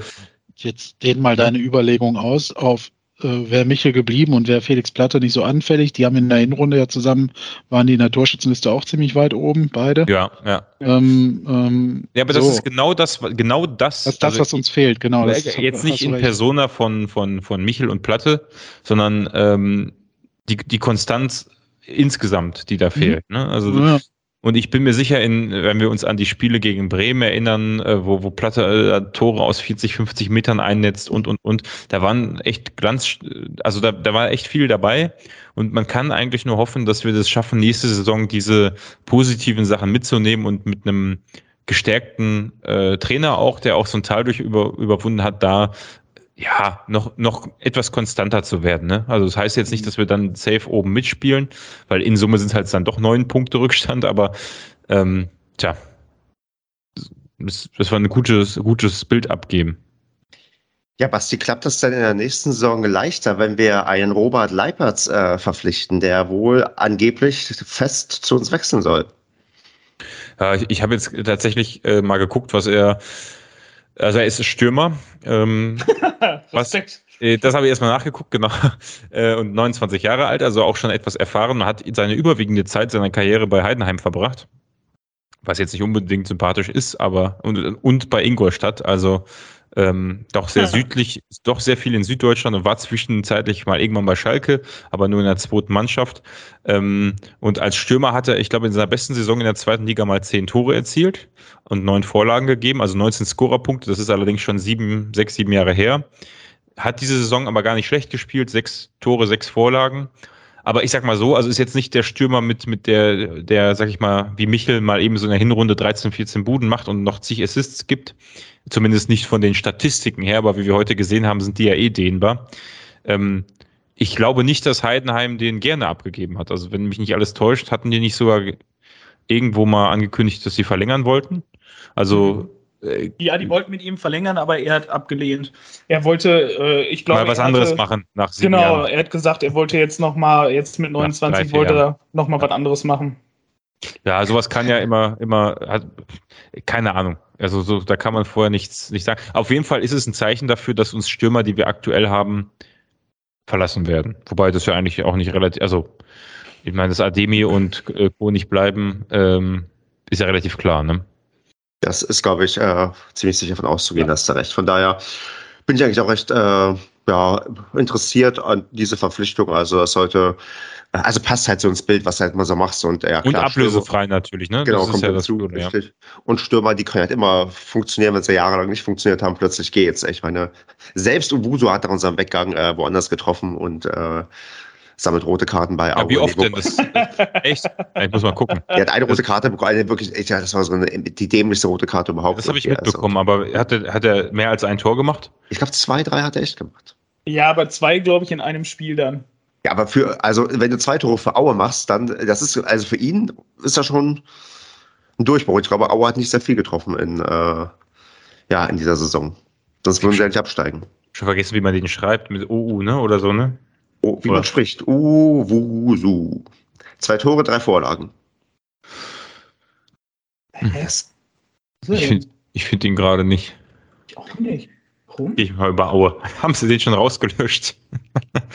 jetzt dehn mal deine Überlegung aus auf äh, wäre Michel geblieben und wäre Felix Platte nicht so anfällig. Die haben in der Hinrunde ja zusammen, waren die in der Torschützenliste auch ziemlich weit oben, beide. Ja, ja. Ähm, ähm, ja, aber das so. ist genau das, genau das. Das ist das, also, was uns fehlt, genau. Das jetzt nicht in Persona von, von, von Michel und Platte, sondern ähm, die, die Konstanz insgesamt, die da mhm. fehlt. Mhm. Ne? Also ja. Und ich bin mir sicher, in, wenn wir uns an die Spiele gegen Bremen erinnern, äh, wo, wo Platte äh, Tore aus 40, 50 Metern einnetzt und, und, und, da waren echt Glanz, also da, da war echt viel dabei. Und man kann eigentlich nur hoffen, dass wir das schaffen, nächste Saison diese positiven Sachen mitzunehmen und mit einem gestärkten äh, Trainer auch, der auch so ein Tal durch über, überwunden hat, da ja, noch, noch etwas konstanter zu werden. Ne? Also das heißt jetzt nicht, dass wir dann safe oben mitspielen, weil in Summe sind es halt dann doch neun Punkte Rückstand, aber ähm, tja, das, das war ein gutes, gutes Bild abgeben. Ja, Basti, klappt das dann in der nächsten Saison leichter, wenn wir einen Robert Leipertz äh, verpflichten, der wohl angeblich fest zu uns wechseln soll? Ja, ich, ich habe jetzt tatsächlich äh, mal geguckt, was er also er ist Stürmer. Ähm, was, äh, das habe ich erstmal nachgeguckt, genau. Äh, und 29 Jahre alt, also auch schon etwas erfahren. Man hat seine überwiegende Zeit seiner Karriere bei Heidenheim verbracht. Was jetzt nicht unbedingt sympathisch ist, aber und, und bei Ingolstadt, also ähm, doch sehr ja. südlich, doch sehr viel in Süddeutschland und war zwischenzeitlich mal irgendwann bei Schalke, aber nur in der zweiten Mannschaft. Ähm, und als Stürmer hat er, ich glaube, in seiner besten Saison in der zweiten Liga mal zehn Tore erzielt und neun Vorlagen gegeben, also 19 Scorerpunkte. Das ist allerdings schon sieben, sechs, sieben Jahre her. Hat diese Saison aber gar nicht schlecht gespielt, sechs Tore, sechs Vorlagen. Aber ich sag mal so, also ist jetzt nicht der Stürmer mit, mit der, der, sag ich mal, wie Michel mal eben so in der Hinrunde 13, 14 Buden macht und noch zig Assists gibt. Zumindest nicht von den Statistiken her, aber wie wir heute gesehen haben, sind die ja eh dehnbar. Ähm, ich glaube nicht, dass Heidenheim den gerne abgegeben hat. Also wenn mich nicht alles täuscht, hatten die nicht sogar irgendwo mal angekündigt, dass sie verlängern wollten. Also äh, ja, die wollten mit ihm verlängern, aber er hat abgelehnt. Er wollte, äh, ich glaube, mal was anderes hatte, machen nach sieben genau, Jahren. Genau, er hat gesagt, er wollte jetzt noch mal, jetzt mit 29 wollte er noch mal was anderes machen. Ja, sowas kann ja immer, immer, hat, keine Ahnung. Also so, da kann man vorher nichts nicht sagen. Auf jeden Fall ist es ein Zeichen dafür, dass uns Stürmer, die wir aktuell haben, verlassen werden. Wobei das ja eigentlich auch nicht relativ, also ich meine, dass Ademi und äh, Co nicht bleiben, ähm, ist ja relativ klar, ne? Das ist, glaube ich, äh, ziemlich sicher von auszugehen, ja. dass du recht. Von daher bin ich eigentlich auch recht äh, ja, interessiert an diese Verpflichtung. Also es sollte, also passt halt so ins Bild, was du halt immer so machst. Und, ja, und ablösefrei Stürmer, natürlich, ne? Genau, das kommt ja dazu, Gute, ja. Und Stürmer, die können halt immer funktionieren, wenn sie jahrelang nicht funktioniert haben, plötzlich geht's. Ich meine, selbst Ubuso hat nach unserem Weggang äh, woanders getroffen und äh, sammelt rote Karten bei ja, Wie oft denn das? Echt? Ich muss mal gucken. Er hat eine rote Karte bekommen, wirklich, ja, das war so eine, die dämlichste rote Karte überhaupt. Das habe ich mitbekommen, also. aber hat er, hat er mehr als ein Tor gemacht? Ich glaube, zwei, drei hat er echt gemacht. Ja, aber zwei, glaube ich, in einem Spiel dann. Ja, aber für, also wenn du zwei Tore für Aue machst, dann, das ist, also für ihn ist das schon, ein Durchbruch. Ich glaube, Aue hat nicht sehr viel getroffen in, äh, ja, in dieser Saison. Sonst würden sie ja nicht absteigen. Schon vergessen, wie man den schreibt, mit OU, ne? Oder so, ne? Oh, wie Oder? man spricht. Uwusu. Zwei Tore, drei Vorlagen. Hm. Ich finde ich find ihn gerade nicht. Ich auch nicht. Warum? Ich mal über Aue. Haben sie den schon rausgelöscht?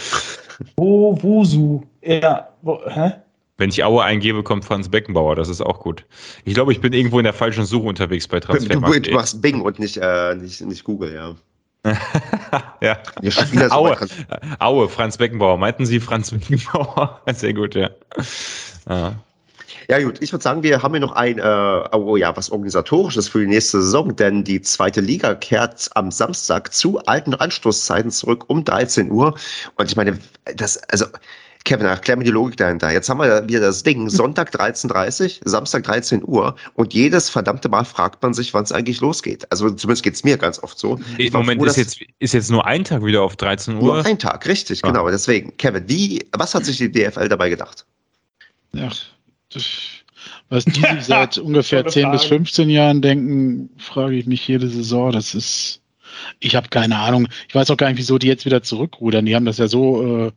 Uwusu. Ja. Wo, hä? Wenn ich Aue eingebe, kommt Franz Beckenbauer. Das ist auch gut. Ich glaube, ich bin irgendwo in der falschen Suche unterwegs bei Transfermarkt. Du, du machst Bing und nicht, äh, nicht, nicht Google, ja. Ja. Aue, Aue, Franz Beckenbauer. Meinten Sie Franz Beckenbauer? Sehr gut, ja. ja. Ja gut, ich würde sagen, wir haben hier noch ein, äh, oh ja, was organisatorisches für die nächste Saison, denn die zweite Liga kehrt am Samstag zu alten Anstoßzeiten zurück um 13 Uhr. Und ich meine, das, also Kevin, erklär mir die Logik dahinter. Jetzt haben wir wieder das Ding, Sonntag 13.30 Samstag 13 Uhr und jedes verdammte Mal fragt man sich, wann es eigentlich losgeht. Also zumindest geht es mir ganz oft so. Im Moment froh, ist, jetzt, ist jetzt nur ein Tag wieder auf 13 Uhr. Nur ein Tag, richtig, ah. genau. Deswegen, Kevin, wie, was hat sich die DFL dabei gedacht? Ja, das, was die seit ungefähr 10 bis 15 Jahren denken, frage ich mich jede Saison. Das ist, ich habe keine Ahnung. Ich weiß auch gar nicht, wieso die jetzt wieder zurückrudern. Die haben das ja so äh,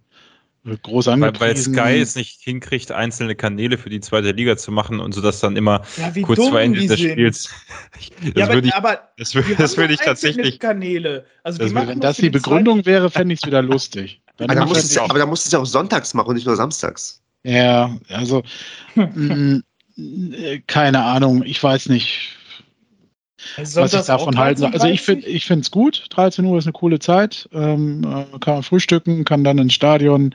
groß angepriesen. Weil, weil Sky es nicht hinkriegt, einzelne Kanäle für die zweite Liga zu machen und so dass dann immer ja, kurz vor Ende des Spiels. Das ja, würde ich, aber das würde, das würde ich tatsächlich. Kanäle. Also das wenn das die Begründung die wäre, fände ich es wieder lustig. aber, da musst ja, aber da musst du es ja auch sonntags machen und nicht nur samstags. Ja, also mh, keine Ahnung, ich weiß nicht. Was ich davon halte. Also ich finde ich finde es gut. 13 Uhr ist eine coole Zeit. Ähm, äh, kann man frühstücken, kann dann ins Stadion.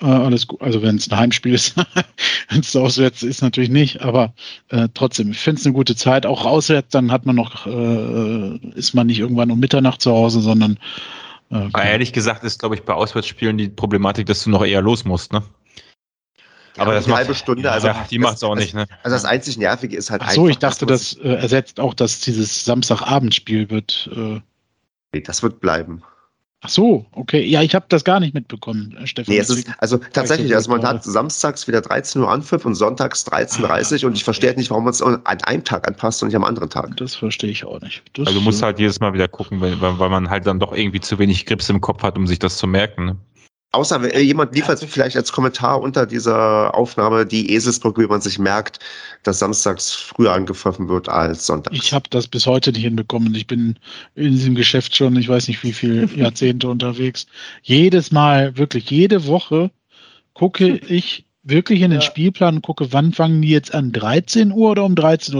Äh, alles gut. Also wenn es ein Heimspiel ist, wenn es auswärts ist, natürlich nicht. Aber äh, trotzdem, ich finde es eine gute Zeit. Auch auswärts, dann hat man noch, äh, ist man nicht irgendwann um Mitternacht zu Hause, sondern äh, ehrlich gesagt ist, glaube ich, bei Auswärtsspielen die Problematik, dass du noch eher los musst, ne? Aber das eine halbe Stunde, also ja, die macht es auch nicht, ne? Also das einzig Nervige ist halt Ach so, ich dachte, das äh, ersetzt auch, dass dieses Samstagabendspiel wird. Äh nee, das wird bleiben. Ach so, okay. Ja, ich habe das gar nicht mitbekommen, äh, Stefan. Nee, es ist, also tatsächlich, also man hat samstags wieder 13 Uhr Anpfiff und sonntags 13.30 Uhr und ich verstehe halt nicht, warum man es an einem Tag anpasst und nicht am anderen Tag. Das verstehe ich auch nicht. Das also du musst halt jedes Mal wieder gucken, weil, weil man halt dann doch irgendwie zu wenig Grips im Kopf hat, um sich das zu merken. Ne? Außer äh, jemand liefert vielleicht als Kommentar unter dieser Aufnahme die Eselsbrücke, wie man sich merkt, dass samstags früher angepfiffen wird als sonntags. Ich habe das bis heute nicht hinbekommen. Ich bin in diesem Geschäft schon, ich weiß nicht wie viele Jahrzehnte unterwegs. Jedes Mal, wirklich jede Woche gucke ich wirklich in den ja. Spielplan und gucke, wann fangen die jetzt an? 13 Uhr oder um 13.30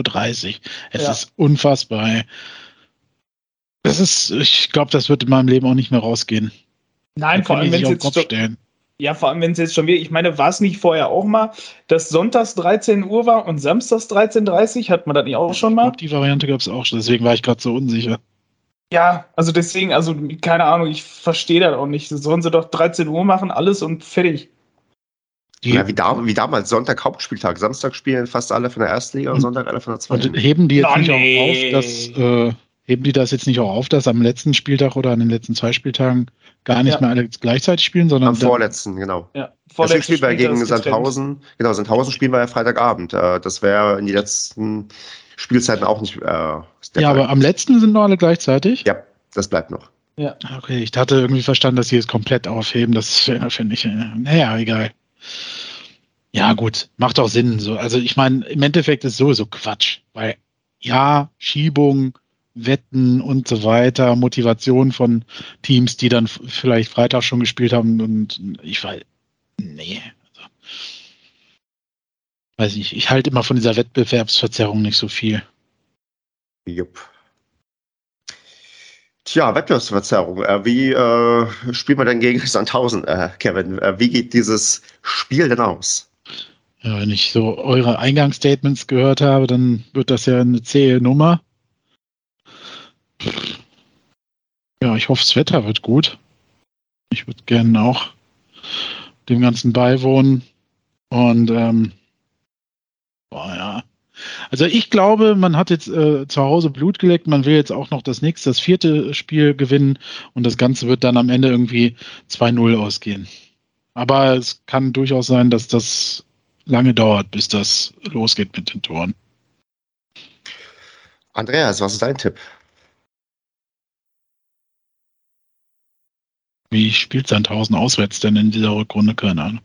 Uhr? Es ja. ist unfassbar. Das ist, ich glaube, das wird in meinem Leben auch nicht mehr rausgehen. Nein, vor allem, wenn es jetzt schon, ja, vor allem, wenn es jetzt schon wieder, ich meine, war es nicht vorher auch mal, dass sonntags 13 Uhr war und samstags 13.30 Uhr? Hat man das nicht auch schon mal? Die Variante gab es auch schon, deswegen war ich gerade so unsicher. Ja, also deswegen, also keine Ahnung, ich verstehe das auch nicht. Sollen sie doch 13 Uhr machen, alles und fertig. Ja, wie, da, wie damals, Sonntag Hauptspieltag. Samstag spielen fast alle von der ersten Liga und Sonntag alle von der zweiten. Und heben die jetzt oh, nicht nee. auch auf, dass, äh, heben die das jetzt nicht auch auf, dass am letzten Spieltag oder an den letzten zwei Spieltagen gar nicht ja. mehr alle gleichzeitig spielen, sondern. Am vorletzten, genau. Ja, Deswegen spielen wir gegen Sandhausen. Genau, Sandhausen spielen wir ja Freitagabend. Äh, das wäre in die letzten Spielzeiten auch nicht. Äh, ja, aber am letzten sind noch alle gleichzeitig? Ja, das bleibt noch. Ja. Okay, ich hatte irgendwie verstanden, dass sie es komplett aufheben. Das finde ich. Äh, naja, egal. Ja, gut, macht auch Sinn. So. Also ich meine, im Endeffekt ist sowieso Quatsch, weil ja, Schiebung, Wetten und so weiter, Motivation von Teams, die dann vielleicht Freitag schon gespielt haben und ich weiß, nee. Also, weiß nicht, ich halte immer von dieser Wettbewerbsverzerrung nicht so viel. Jupp. Tja, Wettbewerbsverzerrung. Äh, wie äh, spielen wir denn gegen Sandhausen, äh, Kevin? Äh, wie geht dieses Spiel denn aus? Ja, wenn ich so eure Eingangsstatements gehört habe, dann wird das ja eine zähe Nummer. Ja, ich hoffe, das Wetter wird gut. Ich würde gerne auch dem Ganzen beiwohnen. Und ähm, boah, ja. Also ich glaube, man hat jetzt äh, zu Hause Blut geleckt, man will jetzt auch noch das nächste, das vierte Spiel gewinnen und das Ganze wird dann am Ende irgendwie 2-0 ausgehen. Aber es kann durchaus sein, dass das lange dauert, bis das losgeht mit den Toren. Andreas, was ist dein Tipp? Wie spielt Sandhausen auswärts denn in dieser Rückrunde? Keine Ahnung.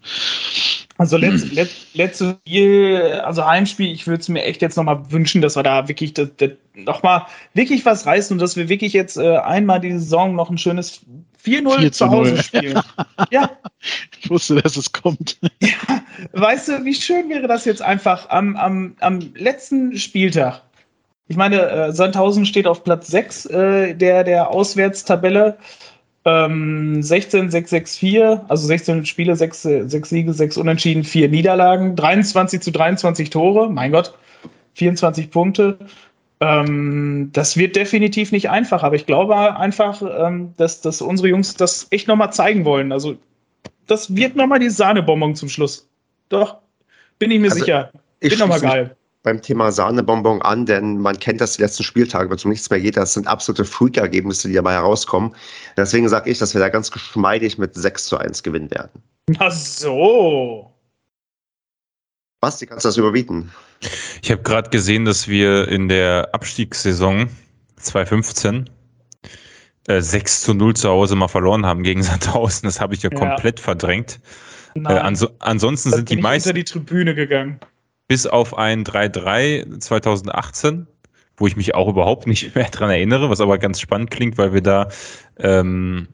Also letzt, let, letztes Spiel, also Heimspiel, ich würde es mir echt jetzt nochmal wünschen, dass wir da wirklich das, das nochmal wirklich was reißen und dass wir wirklich jetzt äh, einmal die Saison noch ein schönes 4-0 zu Hause spielen. ja. Ich wusste, dass es kommt. Ja, weißt du, wie schön wäre das jetzt einfach am, am, am letzten Spieltag? Ich meine, äh, Sandhausen steht auf Platz 6 äh, der, der Auswärtstabelle. Ähm, 16, 6, 6, 4, also 16 Spiele, 6, 6 Siege, 6 Unentschieden, 4 Niederlagen, 23 zu 23 Tore, mein Gott, 24 Punkte. Ähm, das wird definitiv nicht einfach, aber ich glaube einfach, ähm, dass, dass unsere Jungs das echt nochmal zeigen wollen. Also, das wird nochmal die Sahnebonbon zum Schluss. Doch, bin ich mir also, sicher. Wird nochmal geil beim Thema Sahnebonbon an, denn man kennt das die letzten Spieltage, wenn es um nichts mehr geht. Das sind absolute Freak-Ergebnisse, die dabei herauskommen. Deswegen sage ich, dass wir da ganz geschmeidig mit 6 zu 1 gewinnen werden. Ach so. Basti, kannst du das überbieten? Ich habe gerade gesehen, dass wir in der Abstiegssaison 2015 äh, 6 zu 0 zu Hause mal verloren haben gegen Sandhausen. Das habe ich ja, ja, komplett verdrängt. Äh, anso ansonsten sind die meisten. die Tribüne gegangen bis auf ein 3-3 2018, wo ich mich auch überhaupt nicht mehr dran erinnere, was aber ganz spannend klingt, weil wir da, ähm,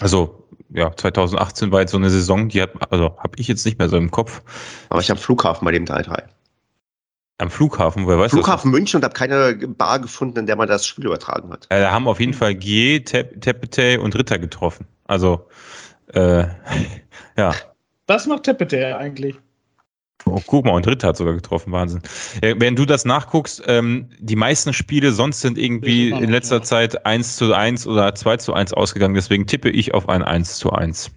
also ja, 2018 war jetzt so eine Saison, die hat, also habe ich jetzt nicht mehr so im Kopf. Aber ich am Flughafen bei dem 3-3. Am Flughafen, woher weißt du? Flughafen München und habe keine Bar gefunden, in der man das Spiel übertragen hat. Äh, da haben auf jeden Fall Gie, Tepete und Ritter getroffen. Also, äh, ja. Was macht Tepete eigentlich? Oh, guck mal, und Ritter hat sogar getroffen, Wahnsinn. Äh, wenn du das nachguckst, ähm, die meisten Spiele sonst sind irgendwie in letzter ja. Zeit 1 zu 1 oder 2 zu 1 ausgegangen, deswegen tippe ich auf ein 1 zu 1.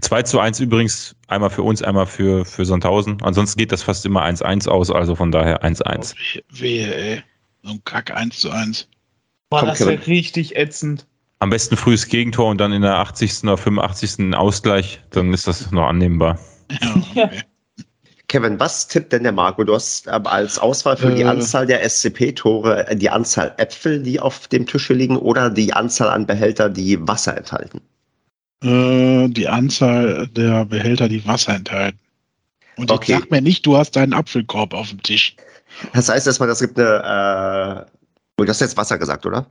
2 zu 1 übrigens, einmal für uns, einmal für, für Sandhausen. Ansonsten geht das fast immer 1-1 aus, also von daher 1-1. Oh, wehe, ey. So ein Kack 1 zu 1. Boah, Komm, das ist ja richtig ätzend. Am besten frühes Gegentor und dann in der 80. oder 85. Ausgleich, dann ist das noch annehmbar. Ja, okay. Kevin, was tippt denn der Marco? Du hast ähm, als Auswahl für äh, die Anzahl der SCP-Tore äh, die Anzahl Äpfel, die auf dem Tisch liegen, oder die Anzahl an Behälter, die Wasser enthalten? Äh, die Anzahl der Behälter, die Wasser enthalten. Und jetzt okay. sag mir nicht, du hast deinen Apfelkorb auf dem Tisch. Das heißt erstmal, das gibt eine. Äh, du hast jetzt Wasser gesagt, oder?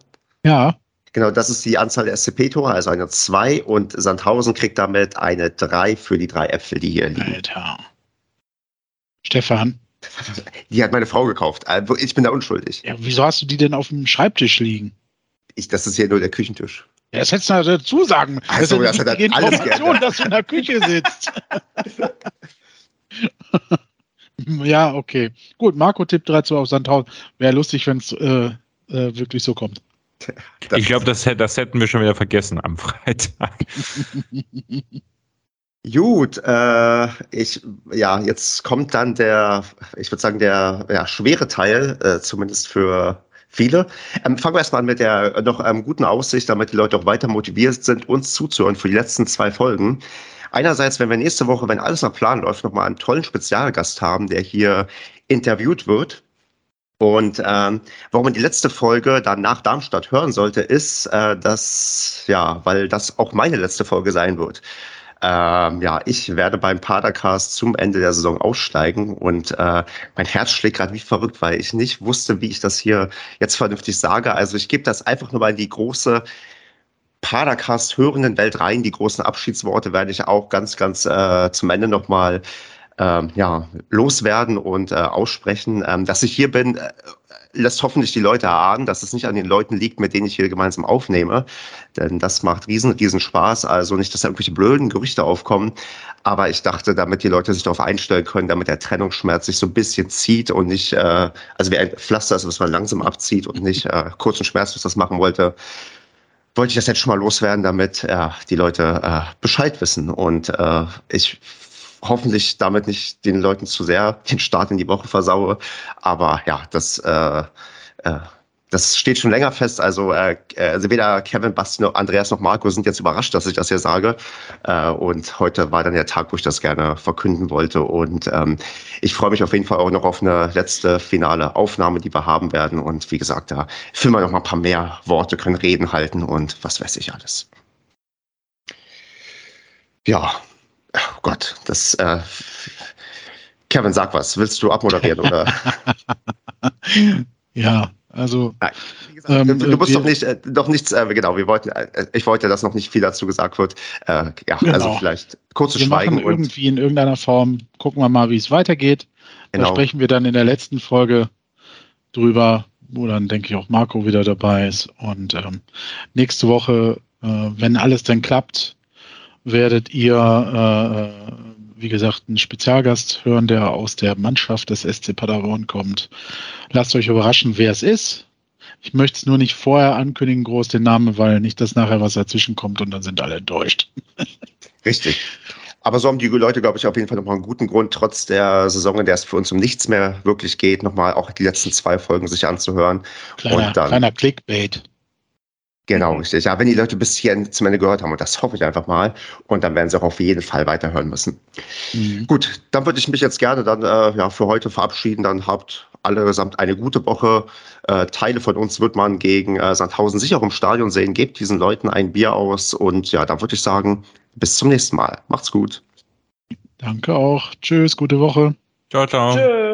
Ja. Genau, das ist die Anzahl der SCP-Tore, also eine 2 und Sandhausen kriegt damit eine 3 für die drei Äpfel, die hier liegen. Alter. Stefan. Die hat meine Frau gekauft. Also ich bin da unschuldig. Ja, wieso hast du die denn auf dem Schreibtisch liegen? Ich, das ist hier nur der Küchentisch. Ja, das hättest du dazu sagen. Also, das, das hat alles Information, dass du in der Küche sitzt. ja, okay. Gut, Marco tippt 3 2 auf Sandhausen. Wäre lustig, wenn es äh, äh, wirklich so kommt. Das ich glaube, das, das hätten wir schon wieder vergessen am Freitag. Gut, äh, ich, ja, jetzt kommt dann der, ich würde sagen, der ja, schwere Teil, äh, zumindest für viele. Ähm, fangen wir erstmal an mit der noch ähm, guten Aussicht, damit die Leute auch weiter motiviert sind, uns zuzuhören für die letzten zwei Folgen. Einerseits, wenn wir nächste Woche, wenn alles nach Plan läuft, nochmal einen tollen Spezialgast haben, der hier interviewt wird. Und ähm, warum man die letzte Folge dann nach Darmstadt hören sollte, ist, äh, dass, ja, weil das auch meine letzte Folge sein wird. Ähm, ja, ich werde beim Padercast zum Ende der Saison aussteigen und äh, mein Herz schlägt gerade wie verrückt, weil ich nicht wusste, wie ich das hier jetzt vernünftig sage. Also ich gebe das einfach nur mal in die große Padercast hörenden Welt rein. Die großen Abschiedsworte werde ich auch ganz, ganz äh, zum Ende nochmal ähm, ja, loswerden und äh, aussprechen. Ähm, dass ich hier bin, äh, lässt hoffentlich die Leute erahnen, dass es nicht an den Leuten liegt, mit denen ich hier gemeinsam aufnehme. Denn das macht riesen, riesen Spaß. Also nicht, dass da irgendwelche blöden Gerüchte aufkommen. Aber ich dachte, damit die Leute sich darauf einstellen können, damit der Trennungsschmerz sich so ein bisschen zieht und nicht, äh, also wie ein Pflaster ist, was man langsam abzieht und nicht äh, kurz und schmerzlos das machen wollte, wollte ich das jetzt schon mal loswerden, damit äh, die Leute äh, Bescheid wissen. Und äh, ich hoffentlich damit nicht den Leuten zu sehr den Start in die Woche versaue. Aber ja, das, äh, äh, das steht schon länger fest. Also, äh, also weder Kevin, Basti noch Andreas noch Marco sind jetzt überrascht, dass ich das hier sage. Äh, und heute war dann der Tag, wo ich das gerne verkünden wollte. Und ähm, ich freue mich auf jeden Fall auch noch auf eine letzte finale Aufnahme, die wir haben werden. Und wie gesagt, da filmen wir noch mal ein paar mehr Worte, können Reden halten und was weiß ich alles. Ja, oh Gott, das äh, Kevin, sag was. Willst du abmoderieren oder? ja, also. Nein. Gesagt, ähm, du musst wir, doch nicht, äh, doch nichts, äh, genau, wir wollten, äh, ich wollte, dass noch nicht viel dazu gesagt wird. Äh, ja, also genau. also vielleicht kurzes wir Schweigen. Machen irgendwie in irgendeiner Form, gucken wir mal, wie es weitergeht. Genau. Da sprechen wir dann in der letzten Folge drüber, wo dann denke ich auch Marco wieder dabei ist. Und ähm, nächste Woche, äh, wenn alles dann klappt, werdet ihr, äh, wie gesagt, einen Spezialgast hören, der aus der Mannschaft des SC Paderborn kommt. Lasst euch überraschen, wer es ist. Ich möchte es nur nicht vorher ankündigen, groß den Namen, weil nicht, dass nachher was dazwischen kommt und dann sind alle enttäuscht. Richtig. Aber so haben die Leute, glaube ich, auf jeden Fall nochmal einen guten Grund, trotz der Saison, in der es für uns um nichts mehr wirklich geht, nochmal auch die letzten zwei Folgen sich anzuhören. Kleiner, und dann, kleiner Clickbait. Genau, richtig. Ja, wenn die Leute bis hierhin zum Ende gehört haben, und das hoffe ich einfach mal, und dann werden sie auch auf jeden Fall weiterhören müssen. Mhm. Gut, dann würde ich mich jetzt gerne dann äh, ja, für heute verabschieden. Dann habt allesamt eine gute Woche. Äh, Teile von uns wird man gegen äh, Sandhausen sicher im Stadion sehen. Gebt diesen Leuten ein Bier aus und ja, dann würde ich sagen, bis zum nächsten Mal. Macht's gut. Danke auch. Tschüss, gute Woche. Ciao, ciao. Tschüss.